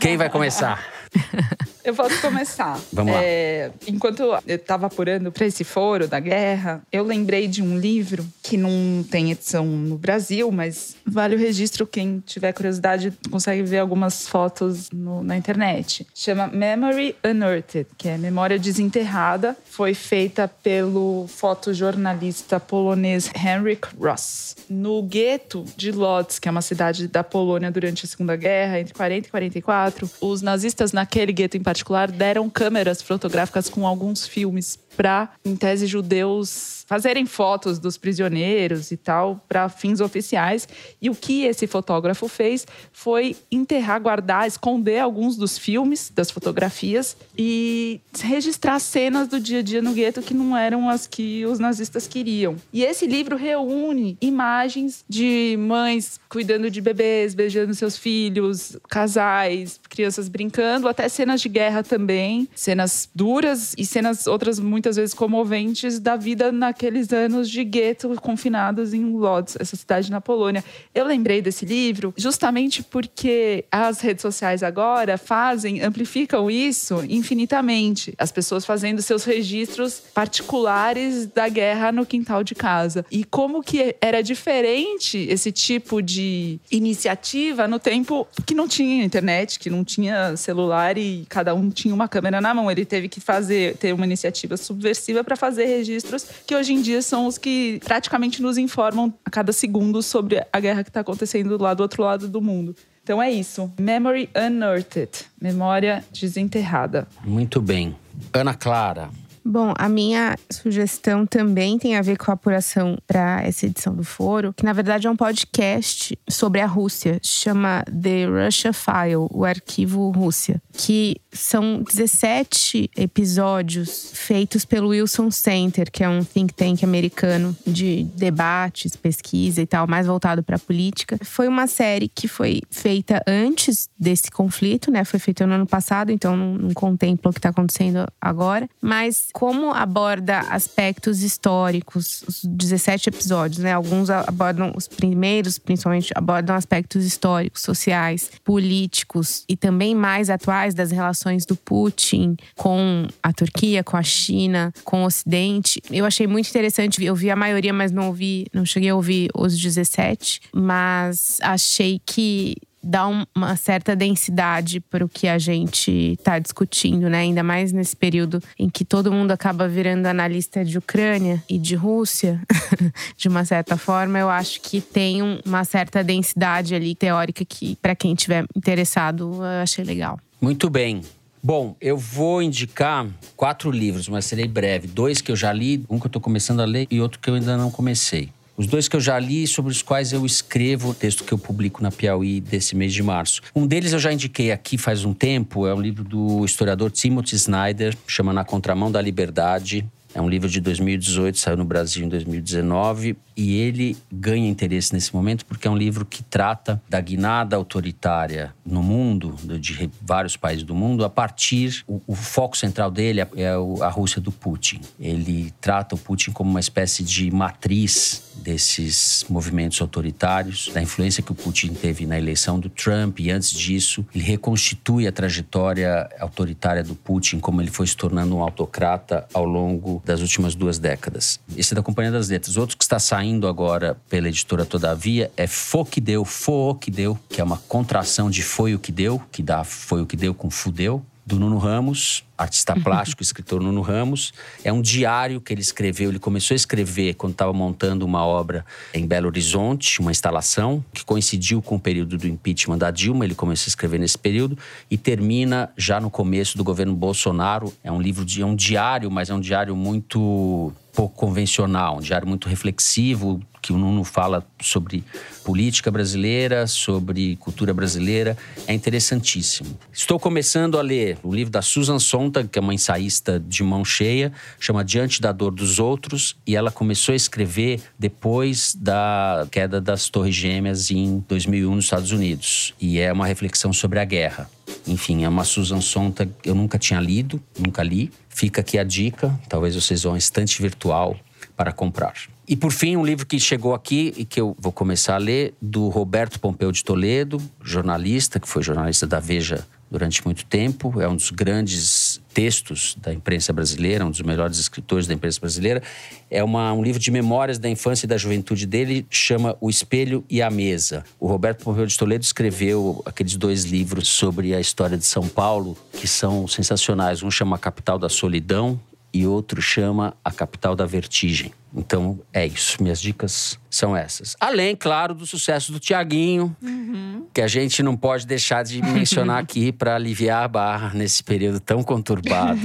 B: Quem vai começar? <laughs> <laughs>
D: Eu posso começar.
B: Vamos lá.
D: É, enquanto eu estava apurando para esse foro da guerra, eu lembrei de um livro que não tem edição no Brasil, mas vale o registro. Quem tiver curiosidade consegue ver algumas fotos no- na internet. Chama Memory Unearthed, que é Memória Desenterrada. Foi feita pelo fotojornalista polonês Henrik Ross. No gueto de Lodz, que é uma cidade da Polônia durante a Segunda Guerra, entre 40 e 44, os nazistas naquele gueto em particular deram câmeras fotográficas com alguns filmes para, em tese, judeus fazerem fotos dos prisioneiros e tal para fins oficiais. E o que esse fotógrafo fez foi enterrar, guardar, esconder alguns dos filmes, das fotografias e registrar cenas do dia a dia no gueto que não eram as que os nazistas queriam. E esse livro reúne imagens de mães cuidando de bebês, beijando seus filhos, casais, crianças brincando, até cenas de guerra também, cenas duras e cenas outras muitas vezes comoventes da vida naqueles anos de gueto confinados em Lodz, essa cidade na Polônia. Eu lembrei desse livro justamente porque as redes sociais agora fazem, amplificam isso infinitamente. As pessoas fazendo seus registros particulares da guerra no quintal de casa. E como que era diferente esse tipo de iniciativa no tempo que não tinha internet, que não tinha celular e cada um tinha uma câmera na mão. Ele teve que fazer ter uma iniciativa subversiva para fazer registros que hoje em dia são os que praticamente nos informam a cada segundo sobre a guerra que está acontecendo lá do outro lado do mundo. Então é isso. Memory Unearthed. Memória desenterrada.
B: Muito bem. Ana Clara.
F: Bom, a minha sugestão também tem a ver com a apuração para essa edição do Foro, que na verdade é um podcast sobre a Rússia, chama The Russia File, o arquivo Rússia, que são 17 episódios feitos pelo Wilson Center, que é um think tank americano de debates, pesquisa e tal, mais voltado para política. Foi uma série que foi feita antes desse conflito, né? Foi feita no ano passado, então não, não contempla o que está acontecendo agora, mas como aborda aspectos históricos, os 17 episódios, né? Alguns abordam os primeiros, principalmente abordam aspectos históricos, sociais, políticos e também mais atuais das relações do Putin com a Turquia, com a China, com o Ocidente. Eu achei muito interessante, eu vi a maioria, mas não ouvi, não cheguei a ouvir os 17, mas achei que dá uma certa densidade para o que a gente está discutindo, né? Ainda mais nesse período em que todo mundo acaba virando analista de Ucrânia e de Rússia, <laughs> de uma certa forma, eu acho que tem uma certa densidade ali teórica que, para quem tiver interessado, eu achei legal.
B: Muito bem. Bom, eu vou indicar quatro livros, mas serei breve. Dois que eu já li, um que eu estou começando a ler e outro que eu ainda não comecei. Os dois que eu já li, sobre os quais eu escrevo o texto que eu publico na Piauí desse mês de março. Um deles eu já indiquei aqui faz um tempo, é um livro do historiador Timothy Snyder, chama Na Contramão da Liberdade. É um livro de 2018, saiu no Brasil em 2019 e ele ganha interesse nesse momento porque é um livro que trata da guinada autoritária no mundo, de vários países do mundo, a partir. O, o foco central dele é, é a Rússia do Putin. Ele trata o Putin como uma espécie de matriz desses movimentos autoritários, da influência que o Putin teve na eleição do Trump e antes disso, ele reconstitui a trajetória autoritária do Putin, como ele foi se tornando um autocrata ao longo das últimas duas décadas. Esse é da Companhia das Letras. Outro que está saindo agora pela editora Todavia é Fo que deu, Fo que deu, que é uma contração de foi o que deu, que dá foi o que deu com fudeu do Nuno Ramos, artista plástico, escritor Nuno Ramos. É um diário que ele escreveu. Ele começou a escrever quando estava montando uma obra em Belo Horizonte, uma instalação que coincidiu com o período do impeachment da Dilma. Ele começou a escrever nesse período e termina já no começo do governo Bolsonaro. É um livro de é um diário, mas é um diário muito pouco convencional, um diário muito reflexivo, que o Nuno fala sobre política brasileira, sobre cultura brasileira, é interessantíssimo. Estou começando a ler o livro da Susan Sontag, que é uma ensaísta de mão cheia, chama Diante da Dor dos Outros, e ela começou a escrever depois da queda das Torres Gêmeas em 2001 nos Estados Unidos, e é uma reflexão sobre a guerra. Enfim, é uma Susan Sontag que eu nunca tinha lido, nunca li, Fica aqui a dica, talvez vocês vão a estante virtual para comprar. E por fim, um livro que chegou aqui e que eu vou começar a ler, do Roberto Pompeu de Toledo, jornalista, que foi jornalista da Veja durante muito tempo, é um dos grandes textos da imprensa brasileira, um dos melhores escritores da imprensa brasileira. É uma, um livro de memórias da infância e da juventude dele, chama O Espelho e a Mesa. O Roberto Pompeu de Toledo escreveu aqueles dois livros sobre a história de São Paulo, que são sensacionais. Um chama Capital da Solidão e outro chama A Capital da Vertigem. Então é isso, minhas dicas são essas. Além, claro, do sucesso do Tiaguinho, uhum. que a gente não pode deixar de mencionar aqui <laughs> para aliviar a barra nesse período tão conturbado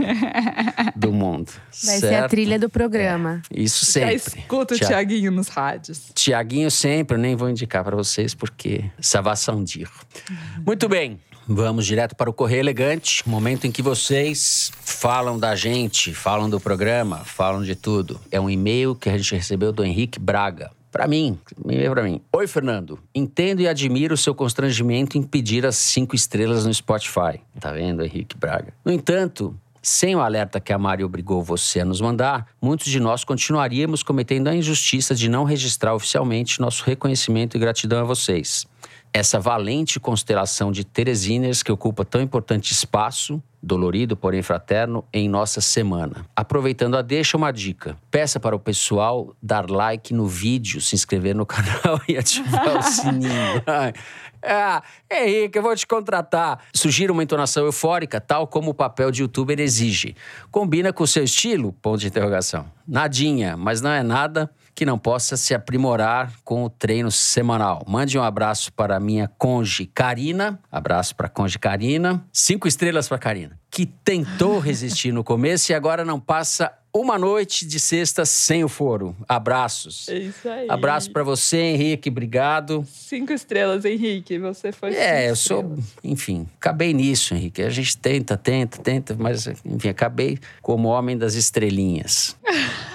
B: <laughs> do mundo.
F: Vai certo? ser a trilha do programa.
B: É, isso sempre.
D: Já escuta o Tiaguinho nos rádios.
B: Tiaguinho sempre, eu nem vou indicar para vocês porque salvação dir. Uhum. Muito bem. Vamos direto para o Correio Elegante, momento em que vocês falam da gente, falam do programa, falam de tudo. É um e-mail que a gente recebeu do Henrique Braga. Para mim, e-mail para mim. Oi, Fernando. Entendo e admiro o seu constrangimento em pedir as cinco estrelas no Spotify. Tá vendo, Henrique Braga? No entanto, sem o alerta que a Mari obrigou você a nos mandar, muitos de nós continuaríamos cometendo a injustiça de não registrar oficialmente nosso reconhecimento e gratidão a vocês essa valente constelação de Teresiners que ocupa tão importante espaço, dolorido, porém fraterno, em nossa semana. Aproveitando a deixa, uma dica. Peça para o pessoal dar like no vídeo, se inscrever no <laughs> canal e ativar o sininho. <laughs> Ah, Henrique, eu vou te contratar. Sugira uma entonação eufórica, tal como o papel de youtuber exige. Combina com o seu estilo? Ponto de interrogação. Nadinha, mas não é nada que não possa se aprimorar com o treino semanal. Mande um abraço para minha conge Karina. Abraço para a conge Karina. Cinco estrelas para Karina, que tentou resistir no começo e agora não passa uma noite de sexta sem o foro. Abraços.
D: É isso aí.
B: Abraço para você, Henrique. Obrigado.
D: Cinco estrelas, Henrique. Você foi.
B: É, eu sou. Enfim, acabei nisso, Henrique. A gente tenta, tenta, tenta, mas, enfim, acabei como homem das estrelinhas. <laughs>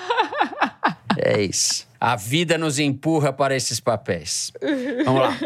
B: é isso. A vida nos empurra para esses papéis. <laughs> Vamos lá.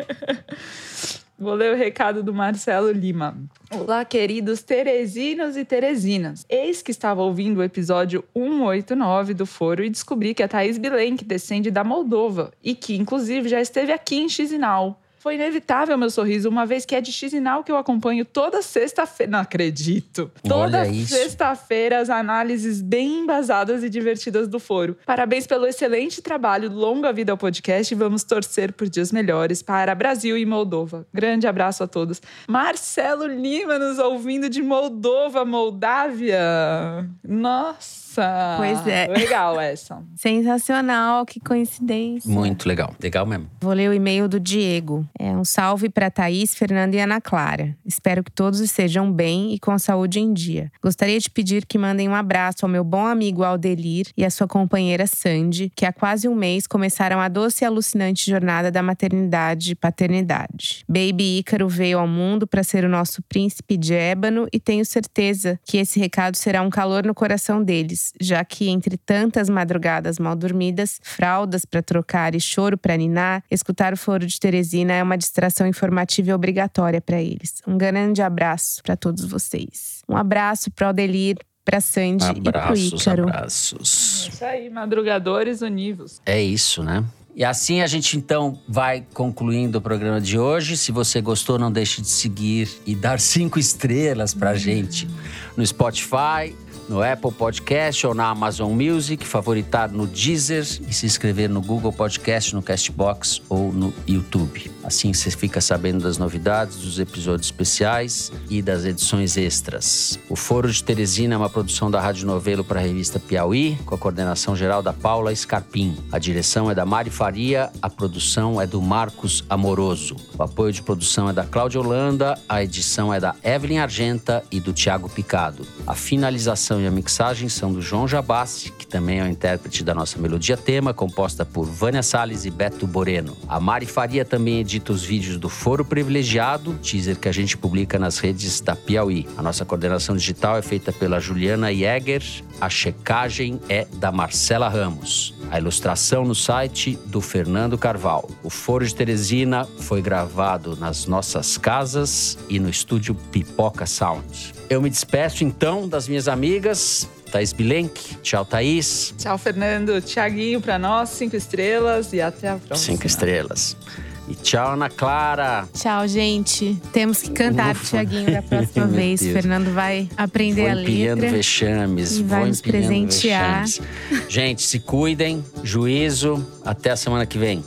D: Vou ler o recado do Marcelo Lima. Olá, queridos Teresinos e Teresinas. Eis que estava ouvindo o episódio 189 do Foro e descobri que a Thaís Bilenque descende da Moldova e que, inclusive, já esteve aqui em Chisinau. Foi inevitável meu sorriso, uma vez que é de Chisinau que eu acompanho toda sexta-feira. Não acredito! Toda sexta-feira, as análises bem embasadas e divertidas do foro. Parabéns pelo excelente trabalho, longa vida ao podcast e vamos torcer por dias melhores para Brasil e Moldova. Grande abraço a todos. Marcelo Lima nos ouvindo de Moldova, Moldávia. Nossa!
F: Pois é.
D: Legal essa.
F: Sensacional, que coincidência.
B: Muito legal. Legal mesmo.
F: Vou ler o e-mail do Diego. É um salve para Thaís, Fernanda e Ana Clara. Espero que todos estejam bem e com saúde em dia. Gostaria de pedir que mandem um abraço ao meu bom amigo Aldelir e à sua companheira Sandy, que há quase um mês começaram a doce e alucinante jornada da maternidade e paternidade. Baby Ícaro veio ao mundo para ser o nosso príncipe de ébano e tenho certeza que esse recado será um calor no coração deles, já que entre tantas madrugadas mal dormidas, fraldas para trocar e choro para ninar, escutar o foro de Teresina é uma distração informativa e obrigatória para eles. Um grande abraço para todos vocês. Um abraço para Aldelir, para Sandy e para
B: Abraços,
F: Ícaro.
B: abraços.
D: Isso aí, madrugadores univos.
B: É isso, né? E assim a gente então vai concluindo o programa de hoje. Se você gostou, não deixe de seguir e dar cinco estrelas pra gente no Spotify, no Apple Podcast ou na Amazon Music, favoritar no Deezer e se inscrever no Google Podcast, no Castbox ou no YouTube. Assim você fica sabendo das novidades, dos episódios especiais e das edições extras. O Foro de Teresina é uma produção da Rádio Novelo para a revista Piauí, com a coordenação geral da Paula Scarpim. A direção é da Mari Faria, a produção é do Marcos Amoroso. O apoio de produção é da Cláudia Holanda, a edição é da Evelyn Argenta e do Tiago Picado. A finalização e a mixagem são do João Jabassi, que também é o intérprete da nossa melodia tema, composta por Vânia Salles e Beto Boreno. A Mari Faria também edita os vídeos do Foro Privilegiado, teaser que a gente publica nas redes da Piauí. A nossa coordenação digital é feita pela Juliana Jäger, a checagem é da Marcela Ramos. A ilustração no site do Fernando Carvalho. O Foro de Teresina foi gravado nas nossas casas e no estúdio Pipoca Sound. Eu me despeço então das minhas amigas. Thaís Bilenque. Tchau, Thaís.
D: Tchau, Fernando. Tiaguinho para nós, cinco estrelas e até a próxima.
B: Cinco estrelas. E tchau, Ana Clara.
F: Tchau, gente. Temos que cantar,
B: Ufa.
F: Tiaguinho, da próxima <laughs> vez.
B: Deus.
F: Fernando vai aprender a letra.
B: vexames.
F: e vai
B: vou
F: nos presentear.
B: vexames. Gente, se cuidem. Juízo. Até a semana que vem.